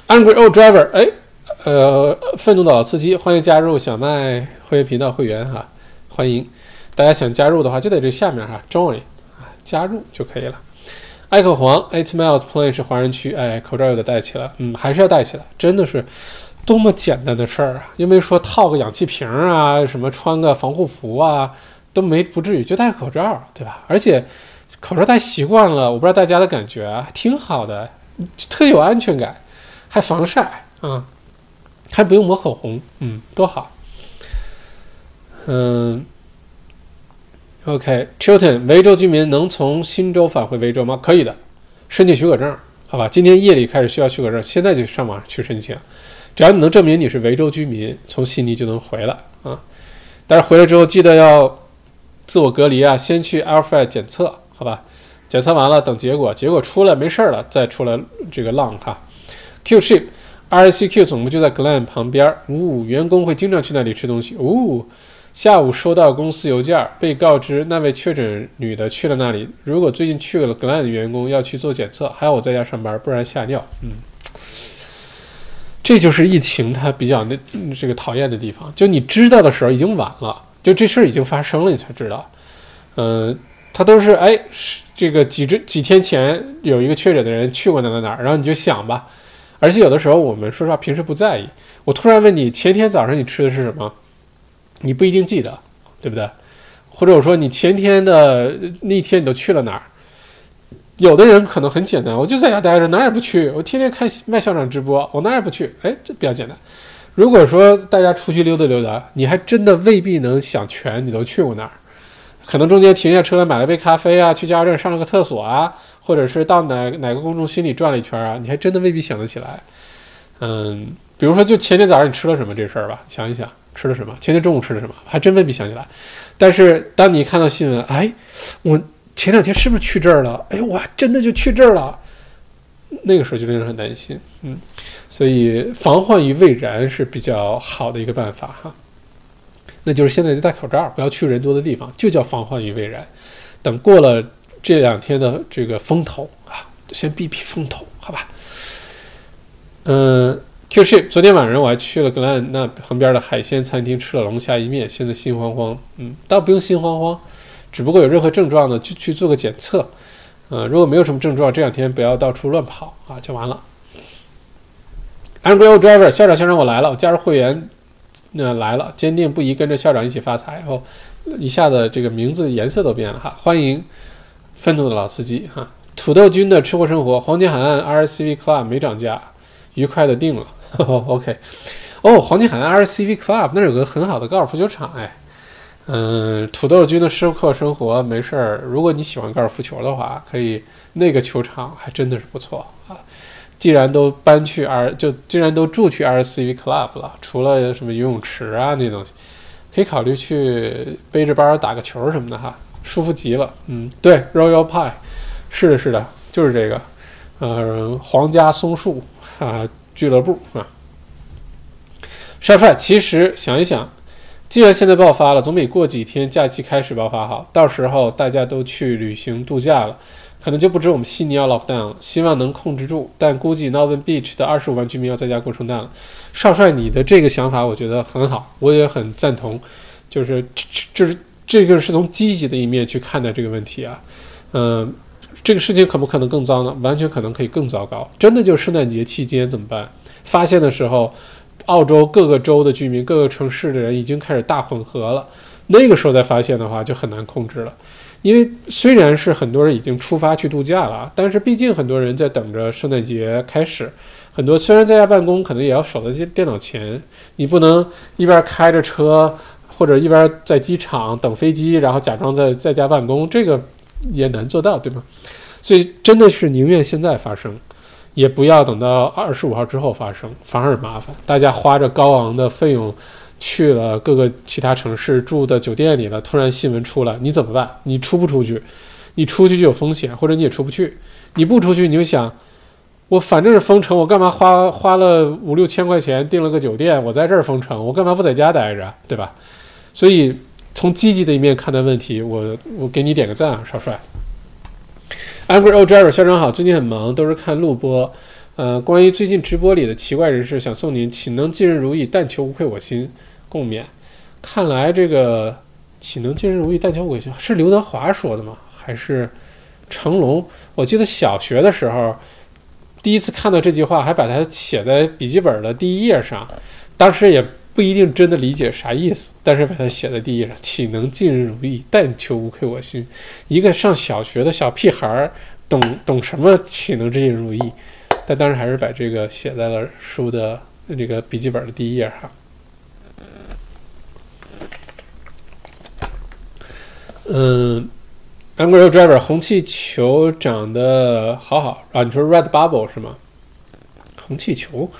Angry Old Driver，哎，呃，愤怒的老司机，欢迎加入小麦会员频道会员哈，欢迎大家想加入的话，就在这下面哈，Join 啊，加入就可以了。艾克黄，Eight Miles Plain 是华人区，哎，口罩又得戴起来，嗯，还是要戴起来，真的是多么简单的事儿啊！又没说套个氧气瓶啊，什么穿个防护服啊，都没不至于，就戴口罩，对吧？而且口罩戴习惯了，我不知道大家的感觉啊，挺好的，特有安全感，还防晒啊。还不用抹口红，嗯，多好。嗯，OK，Chilton，维州居民能从新州返回维州吗？可以的，申请许可证，好吧？今天夜里开始需要许可证，现在就上网去申请，只要你能证明你是维州居民，从悉尼就能回来啊。但是回来之后记得要自我隔离啊，先去 Alpha 检测，好吧？检测完了等结果，结果出来没事儿了再出来这个浪哈。Q ship，R C Q 总部就在 Glen 旁边儿，呜，员工会经常去那里吃东西，呜。下午收到公司邮件，被告知那位确诊女的去了那里。如果最近去了 Glen 的员工要去做检测，还要我在家上班，不然吓尿。嗯，这就是疫情它比较那这个讨厌的地方，就你知道的时候已经晚了，就这事儿已经发生了，你才知道。嗯，他都是哎，这个几只几天前有一个确诊的人去过哪哪哪，然后你就想吧。而且有的时候我们说实话平时不在意，我突然问你前天早上你吃的是什么？你不一定记得，对不对？或者我说你前天的那一天你都去了哪儿？有的人可能很简单，我就在家待着，哪儿也不去。我天天看麦校长直播，我哪儿也不去。哎，这比较简单。如果说大家出去溜达溜达，你还真的未必能想全，你都去过哪儿？可能中间停下车来买了杯咖啡啊，去加油站上了个厕所啊，或者是到哪哪个公众心里转了一圈啊，你还真的未必想得起来。嗯，比如说就前天早上你吃了什么这事儿吧，想一想。吃了什么？前天中午吃了什么？还真未必想起来。但是当你看到新闻，哎，我前两天是不是去这儿了？哎，我还真的就去这儿了。那个时候就令人很担心。嗯，所以防患于未然是比较好的一个办法哈。那就是现在就戴口罩，不要去人多的地方，就叫防患于未然。等过了这两天的这个风头啊，先避避风头，好吧？嗯。Q 是昨天晚上我还去了格兰那旁边的海鲜餐厅吃了龙虾一面，现在心慌慌。嗯，倒不用心慌慌，只不过有任何症状呢，就去做个检测。呃，如果没有什么症状，这两天不要到处乱跑啊，就完了。Angry old driver，校长校长我来了，我加入会员，那来了，坚定不移跟着校长一起发财。哦，一下子这个名字颜色都变了哈，欢迎愤怒的老司机哈。土豆君的吃货生活，黄金海岸 RCV Club 没涨价，愉快的定了。OK，哦，黄金海岸 RCV Club 那儿有个很好的高尔夫球场哎，嗯，土豆君的吃客生活没事儿，如果你喜欢高尔夫球的话，可以那个球场还真的是不错啊。既然都搬去 R，就既然都住去 RCV Club 了，除了什么游泳池啊那东西，可以考虑去背着包打个球什么的哈，舒服极了。嗯，对，Royal Pie，是的，是的，就是这个，呃，皇家松树啊。俱乐部啊，帅帅，其实想一想，既然现在爆发了，总比过几天假期开始爆发好。到时候大家都去旅行度假了，可能就不止我们悉尼要 lock down 了。希望能控制住，但估计 Northern Beach 的二十五万居民要在家过圣诞了。少帅，你的这个想法我觉得很好，我也很赞同。就是这这是这个是从积极的一面去看待这个问题啊，嗯。这个事情可不可能更糟呢？完全可能可以更糟糕。真的就圣诞节期间怎么办？发现的时候，澳洲各个州的居民、各个城市的人已经开始大混合了。那个时候再发现的话，就很难控制了。因为虽然是很多人已经出发去度假了，但是毕竟很多人在等着圣诞节开始。很多虽然在家办公，可能也要守在电脑前。你不能一边开着车，或者一边在机场等飞机，然后假装在在家办公。这个。也难做到，对吗？所以真的是宁愿现在发生，也不要等到二十五号之后发生，反而麻烦。大家花着高昂的费用去了各个其他城市住的酒店里了，突然新闻出来，你怎么办？你出不出去？你出去就有风险，或者你也出不去。你不出去，你就想，我反正是封城，我干嘛花花了五六千块钱订了个酒店，我在这儿封城，我干嘛不在家待着，对吧？所以。从积极的一面看待问题，我我给你点个赞啊，少帅。Angry old driver，校长好，最近很忙，都是看录播。呃，关于最近直播里的奇怪人士，想送您“岂能尽人如意，但求无愧我心”共勉。看来这个“岂能尽人如意，但求无愧心”是刘德华说的吗？还是成龙？我记得小学的时候，第一次看到这句话，还把它写在笔记本的第一页上，当时也。不一定真的理解啥意思，但是把它写在第一页上，岂能尽人如意，但求无愧我心。一个上小学的小屁孩儿，懂懂什么？岂能尽人如意？但当时还是把这个写在了书的这个笔记本的第一页哈。嗯，Angry Driver 红气球长得好好啊！你说 Red Bubble 是吗？红气球，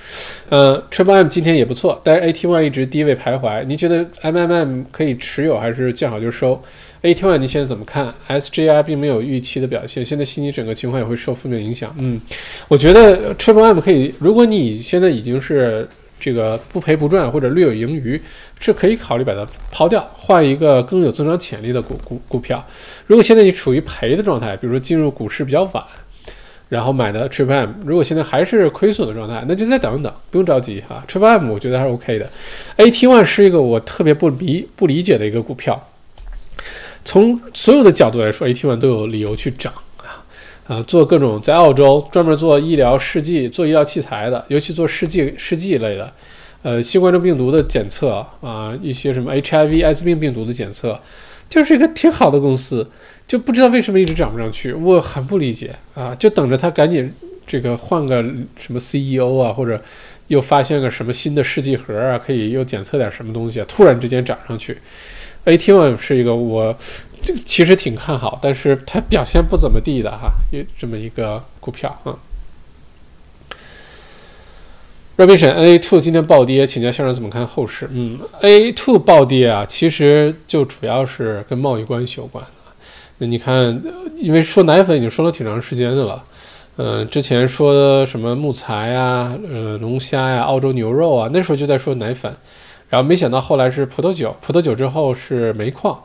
呃，Triple M 今天也不错，但是 AT One 一直低位徘徊。你觉得 MMM 可以持有还是见好就收？AT One 你现在怎么看？SJI 并没有预期的表现，现在悉尼整个情况也会受负面影响。嗯，我觉得 Triple M 可以，如果你现在已经是这个不赔不赚或者略有盈余，是可以考虑把它抛掉，换一个更有增长潜力的股股股票。如果现在你处于赔的状态，比如说进入股市比较晚。然后买的 Triple M，如果现在还是亏损的状态，那就再等等，不用着急哈。Triple M 我觉得还是 OK 的。AT One 是一个我特别不理不理解的一个股票，从所有的角度来说，AT One 都有理由去涨啊啊！做各种在澳洲专门做医疗试剂、做医疗器材的，尤其做试剂试剂类的，呃，新冠状病毒的检测啊，一些什么 HIV 艾滋病病毒的检测，就是一个挺好的公司。就不知道为什么一直涨不上去，我很不理解啊！就等着他赶紧这个换个什么 CEO 啊，或者又发现个什么新的试剂盒啊，可以又检测点什么东西啊，突然之间涨上去。AT1 是一个我这其实挺看好，但是它表现不怎么地的哈，有这么一个股票啊。Robinson A Two 今天暴跌，请教校长怎么看后市？嗯，A Two 暴跌啊，其实就主要是跟贸易关系有关。那你看，因为说奶粉已经说了挺长时间的了，嗯，之前说什么木材啊，呃，龙虾呀，澳洲牛肉啊，那时候就在说奶粉，然后没想到后来是葡萄酒，葡萄酒之后是煤矿，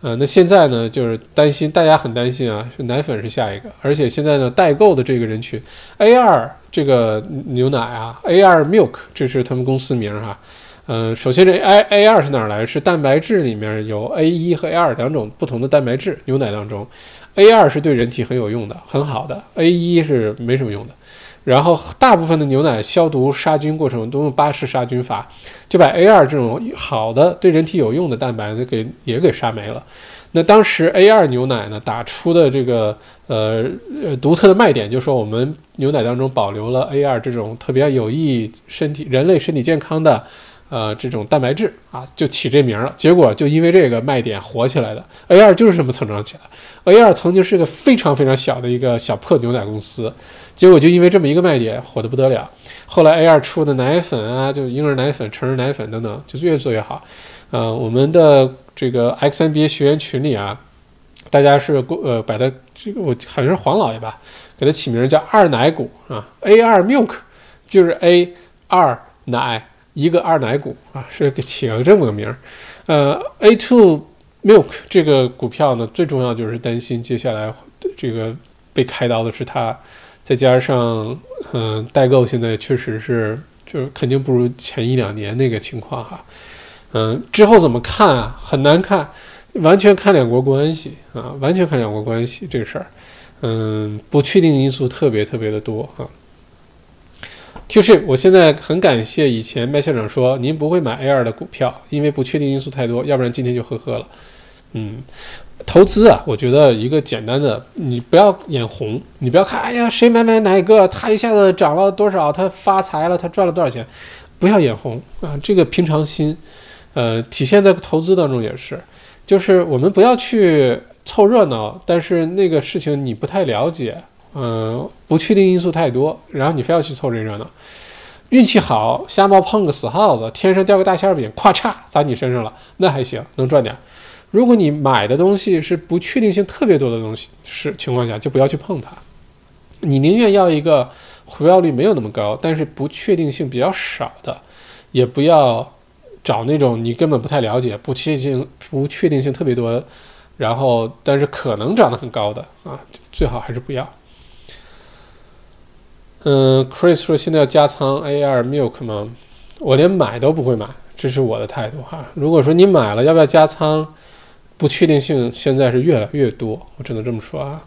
呃，那现在呢，就是担心，大家很担心啊，是奶粉是下一个，而且现在呢，代购的这个人群，A 二这个牛奶啊，A 二 Milk，这是他们公司名哈。嗯，首先这 A A 二是哪来？是蛋白质里面有 A 一和 A 二两种不同的蛋白质，牛奶当中，A 二是对人体很有用的，很好的，A 一是没什么用的。然后大部分的牛奶消毒杀菌过程都用巴氏杀菌法，就把 A 二这种好的对人体有用的蛋白给也给杀没了。那当时 A 二牛奶呢打出的这个呃呃独特的卖点，就是说我们牛奶当中保留了 A 二这种特别有益身体人类身体健康的。呃，这种蛋白质啊，就起这名了。结果就因为这个卖点火起来的。A 二就是这么成长起来。A 二曾经是个非常非常小的一个小破牛奶公司，结果就因为这么一个卖点火得不得了。后来 A 二出的奶粉啊，就婴儿奶粉、成人奶粉等等，就越做越好。呃，我们的这个 X NBA 学员群里啊，大家是呃把它这个我好像是黄老爷吧，给它起名叫二奶股啊，A 二 Milk 就是 A 二奶。一个二奶股啊，是给起了这么个名儿，呃，A two milk 这个股票呢，最重要就是担心接下来这个被开刀的是它，再加上嗯，代购现在确实是就是肯定不如前一两年那个情况哈，嗯，之后怎么看啊？很难看，完全看两国关系啊，完全看两国关系这个事儿，嗯，不确定因素特别特别的多哈。就是我现在很感谢以前麦校长说您不会买 A 二的股票，因为不确定因素太多，要不然今天就呵呵了。嗯，投资啊，我觉得一个简单的，你不要眼红，你不要看，哎呀，谁买买哪个，他一下子涨了多少，他发财了，他赚了多少钱，不要眼红啊，这个平常心，呃，体现在投资当中也是，就是我们不要去凑热闹，但是那个事情你不太了解。嗯，不确定因素太多，然后你非要去凑这热闹，运气好，瞎猫碰个死耗子，天上掉个大馅饼，咵嚓砸你身上了，那还行，能赚点。如果你买的东西是不确定性特别多的东西，是情况下就不要去碰它。你宁愿要一个回报率没有那么高，但是不确定性比较少的，也不要找那种你根本不太了解、不确定性不确定性特别多，然后但是可能涨得很高的啊，最好还是不要。嗯，Chris 说现在要加仓 A2 Milk 吗？我连买都不会买，这是我的态度哈。如果说你买了，要不要加仓？不确定性现在是越来越多，我只能这么说啊。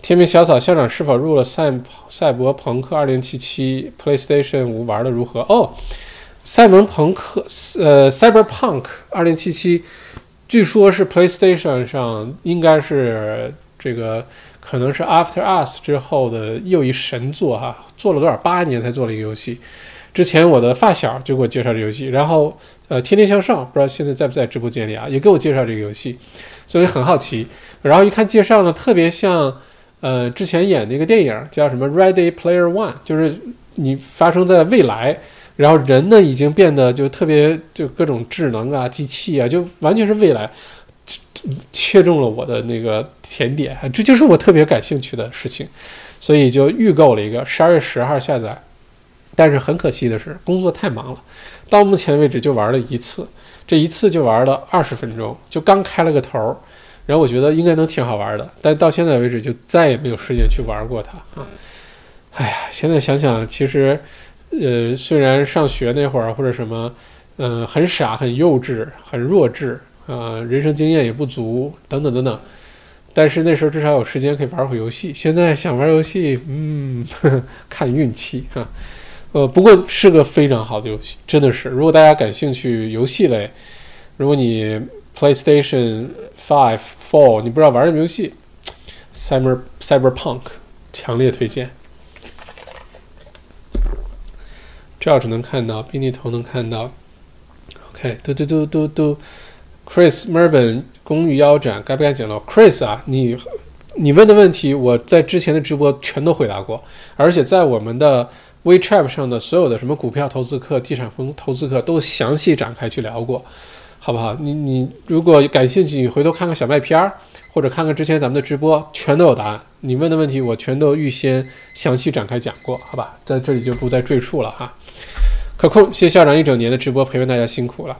天命小草校长是否入了赛赛博朋克2077 PlayStation 5玩的如何？哦，赛博朋克呃 Cyberpunk 2077，据说是 PlayStation 上应该是这个。可能是 After Us 之后的又一神作哈，做了多少八年才做了一个游戏，之前我的发小就给我介绍这游戏，然后呃，天天向上不知道现在在不在直播间里啊，也给我介绍这个游戏，所以很好奇。然后一看介绍呢，特别像呃之前演的一个电影叫什么《Ready Player One》，就是你发生在未来，然后人呢已经变得就特别就各种智能啊、机器啊，就完全是未来，切中了我的那个甜点，这就是我特别感兴趣的事情，所以就预购了一个，十二月十号下载。但是很可惜的是，工作太忙了，到目前为止就玩了一次，这一次就玩了二十分钟，就刚开了个头儿，然后我觉得应该能挺好玩的，但到现在为止就再也没有时间去玩过它啊！哎呀，现在想想，其实，呃，虽然上学那会儿或者什么，嗯，很傻、很幼稚、很弱智啊，人生经验也不足等等等等，但是那时候至少有时间可以玩会游戏。现在想玩游戏，嗯，看运气哈。呃，不过是个非常好的游戏，真的是。如果大家感兴趣游戏类，如果你 PlayStation Five Four，你不知道玩什么游戏，Cyber Cyberpunk，强烈推荐。这要是能看到，比你头能看到。OK，嘟嘟嘟嘟嘟，Chris Merben 公寓腰斩，该不该捡漏？Chris 啊，你你问的问题，我在之前的直播全都回答过，而且在我们的。WeChat 上的所有的什么股票投资课、地产风投资课都详细展开去聊过，好不好？你你如果感兴趣，你回头看看小麦片儿，或者看看之前咱们的直播，全都有答案。你问的问题我全都预先详细展开讲过，好吧？在这里就不再赘述了哈。可控，谢谢校长一整年的直播陪伴大家辛苦了，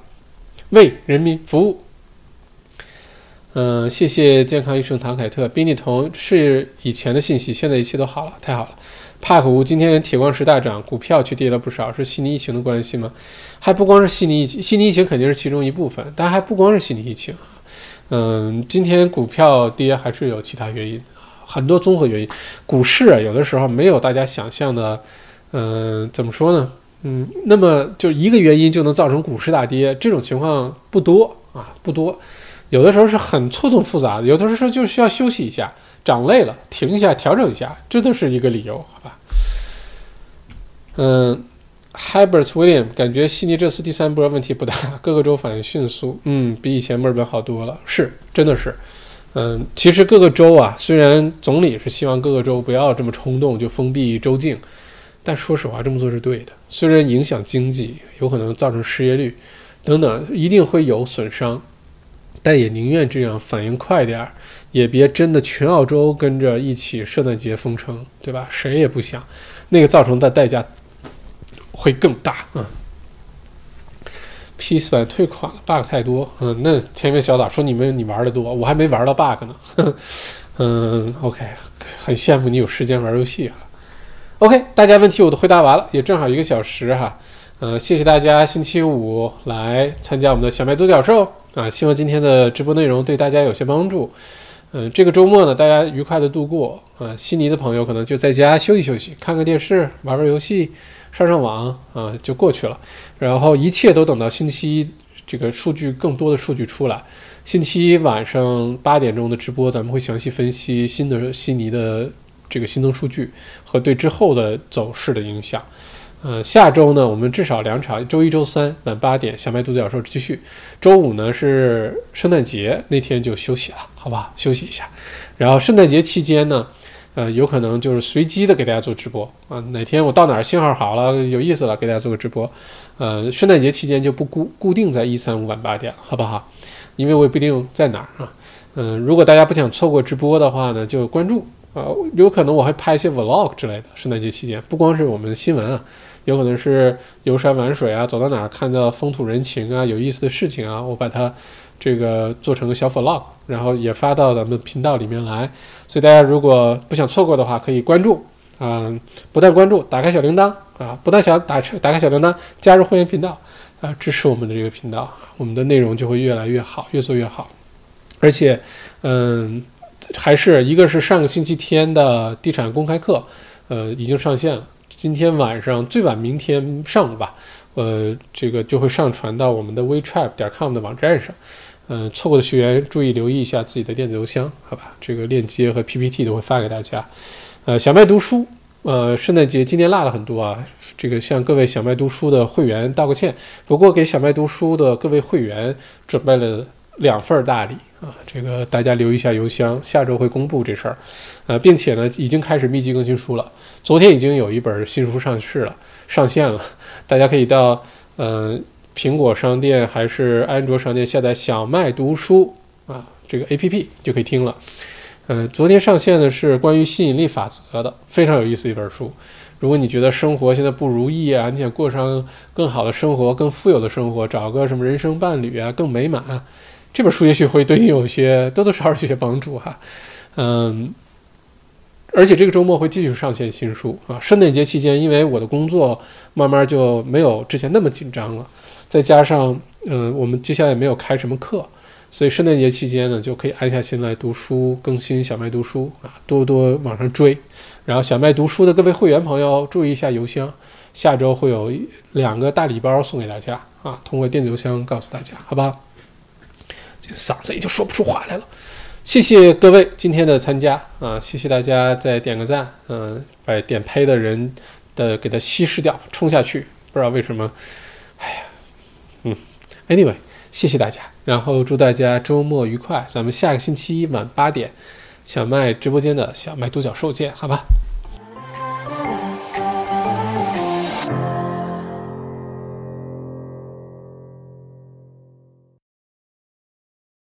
为人民服务。嗯，谢谢健康医生唐凯特。宾利同是以前的信息，现在一切都好了，太好了。帕克屋今天铁矿石大涨，股票却跌了不少，是悉尼疫情的关系吗？还不光是悉尼疫情，悉尼疫情肯定是其中一部分，但还不光是悉尼疫情嗯，今天股票跌还是有其他原因，很多综合原因。股市啊，有的时候没有大家想象的，嗯，怎么说呢？嗯，那么就一个原因就能造成股市大跌，这种情况不多啊，不多。有的时候是很错综复杂的，有的时候就需要休息一下。涨累了，停一下，调整一下，这都是一个理由，好吧？嗯，Hubert William 感觉悉尼这次第三波问题不大，各个州反应迅速，嗯，比以前墨尔本好多了，是，真的是，嗯，其实各个州啊，虽然总理是希望各个州不要这么冲动就封闭州境，但说实话，这么做是对的，虽然影响经济，有可能造成失业率等等，一定会有损伤，但也宁愿这样反应快点儿。也别真的全澳洲跟着一起圣诞节封城，对吧？谁也不想，那个造成的代价会更大啊。P 四版退款了，bug 太多。嗯，那天边小岛说你们你玩的多，我还没玩到 bug 呢。嗯，OK，很羡慕你有时间玩游戏啊。OK，大家问题我都回答完了，也正好一个小时哈。嗯，谢谢大家星期五来参加我们的小麦独角兽啊，希望今天的直播内容对大家有些帮助。嗯，这个周末呢，大家愉快的度过啊。悉尼的朋友可能就在家休息休息，看看电视，玩玩游戏，上上网啊，就过去了。然后一切都等到星期一，这个数据更多的数据出来，星期一晚上八点钟的直播，咱们会详细分析新的悉尼的这个新增数据和对之后的走势的影响。呃，下周呢，我们至少两场，周一、周三晚八点，小麦独角兽继续。周五呢是圣诞节那天就休息了，好吧，休息一下。然后圣诞节期间呢，呃，有可能就是随机的给大家做直播啊。哪天我到哪儿信号好了，有意思了，给大家做个直播。呃，圣诞节期间就不固固定在一三五晚八点了，好不好？因为我也不一定在哪儿啊。嗯，如果大家不想错过直播的话呢，就关注啊，有可能我会拍一些 vlog 之类的。圣诞节期间不光是我们的新闻啊。有可能是游山玩水啊，走到哪儿看到风土人情啊，有意思的事情啊，我把它这个做成个小 vlog，然后也发到咱们频道里面来。所以大家如果不想错过的话，可以关注啊，不但关注，打开小铃铛啊，不但想打打开小铃铛，加入会员频道啊，支持我们的这个频道，我们的内容就会越来越好，越做越好。而且，嗯，还是一个是上个星期天的地产公开课，呃，已经上线了。今天晚上最晚明天上午吧，呃，这个就会上传到我们的 WeChat 点 com 的网站上。嗯，错过的学员注意留意一下自己的电子邮箱，好吧？这个链接和 PPT 都会发给大家。呃，小麦读书呃，圣诞节今年落了很多啊，这个向各位小麦读书的会员道个歉。不过给小麦读书的各位会员准备了两份大礼啊，这个大家留一下邮箱，下周会公布这事儿。呃，并且呢，已经开始密集更新书了，昨天已经有一本新书上市了，上线了，大家可以到呃苹果商店还是安卓商店下载小麦读书啊这个 APP 就可以听了。呃，昨天上线的是关于吸引力法则的，非常有意思一本书。如果你觉得生活现在不如意啊，你想过上更好的生活、更富有的生活，找个什么人生伴侣啊，更美满，这本书也许会对你有些 多多少少有些帮助哈。嗯，而且这个周末会继续上线新书啊。圣诞节期间，因为我的工作慢慢就没有之前那么紧张了，再加上嗯，我们接下来也没有开什么课。所以圣诞节期间呢，就可以安下心来读书，更新小麦读书啊，多多往上追。然后小麦读书的各位会员朋友，注意一下邮箱，下周会有两个大礼包送给大家啊，通过电子邮箱告诉大家，好不好？这嗓子也就说不出话来了。谢谢各位今天的参加啊，谢谢大家再点个赞，嗯，把点呸的人的给他稀释掉，冲下去。不知道为什么，哎呀，嗯，anyway。谢谢大家，然后祝大家周末愉快。咱们下个星期一晚八点，小麦直播间的小麦独角兽见，好吧？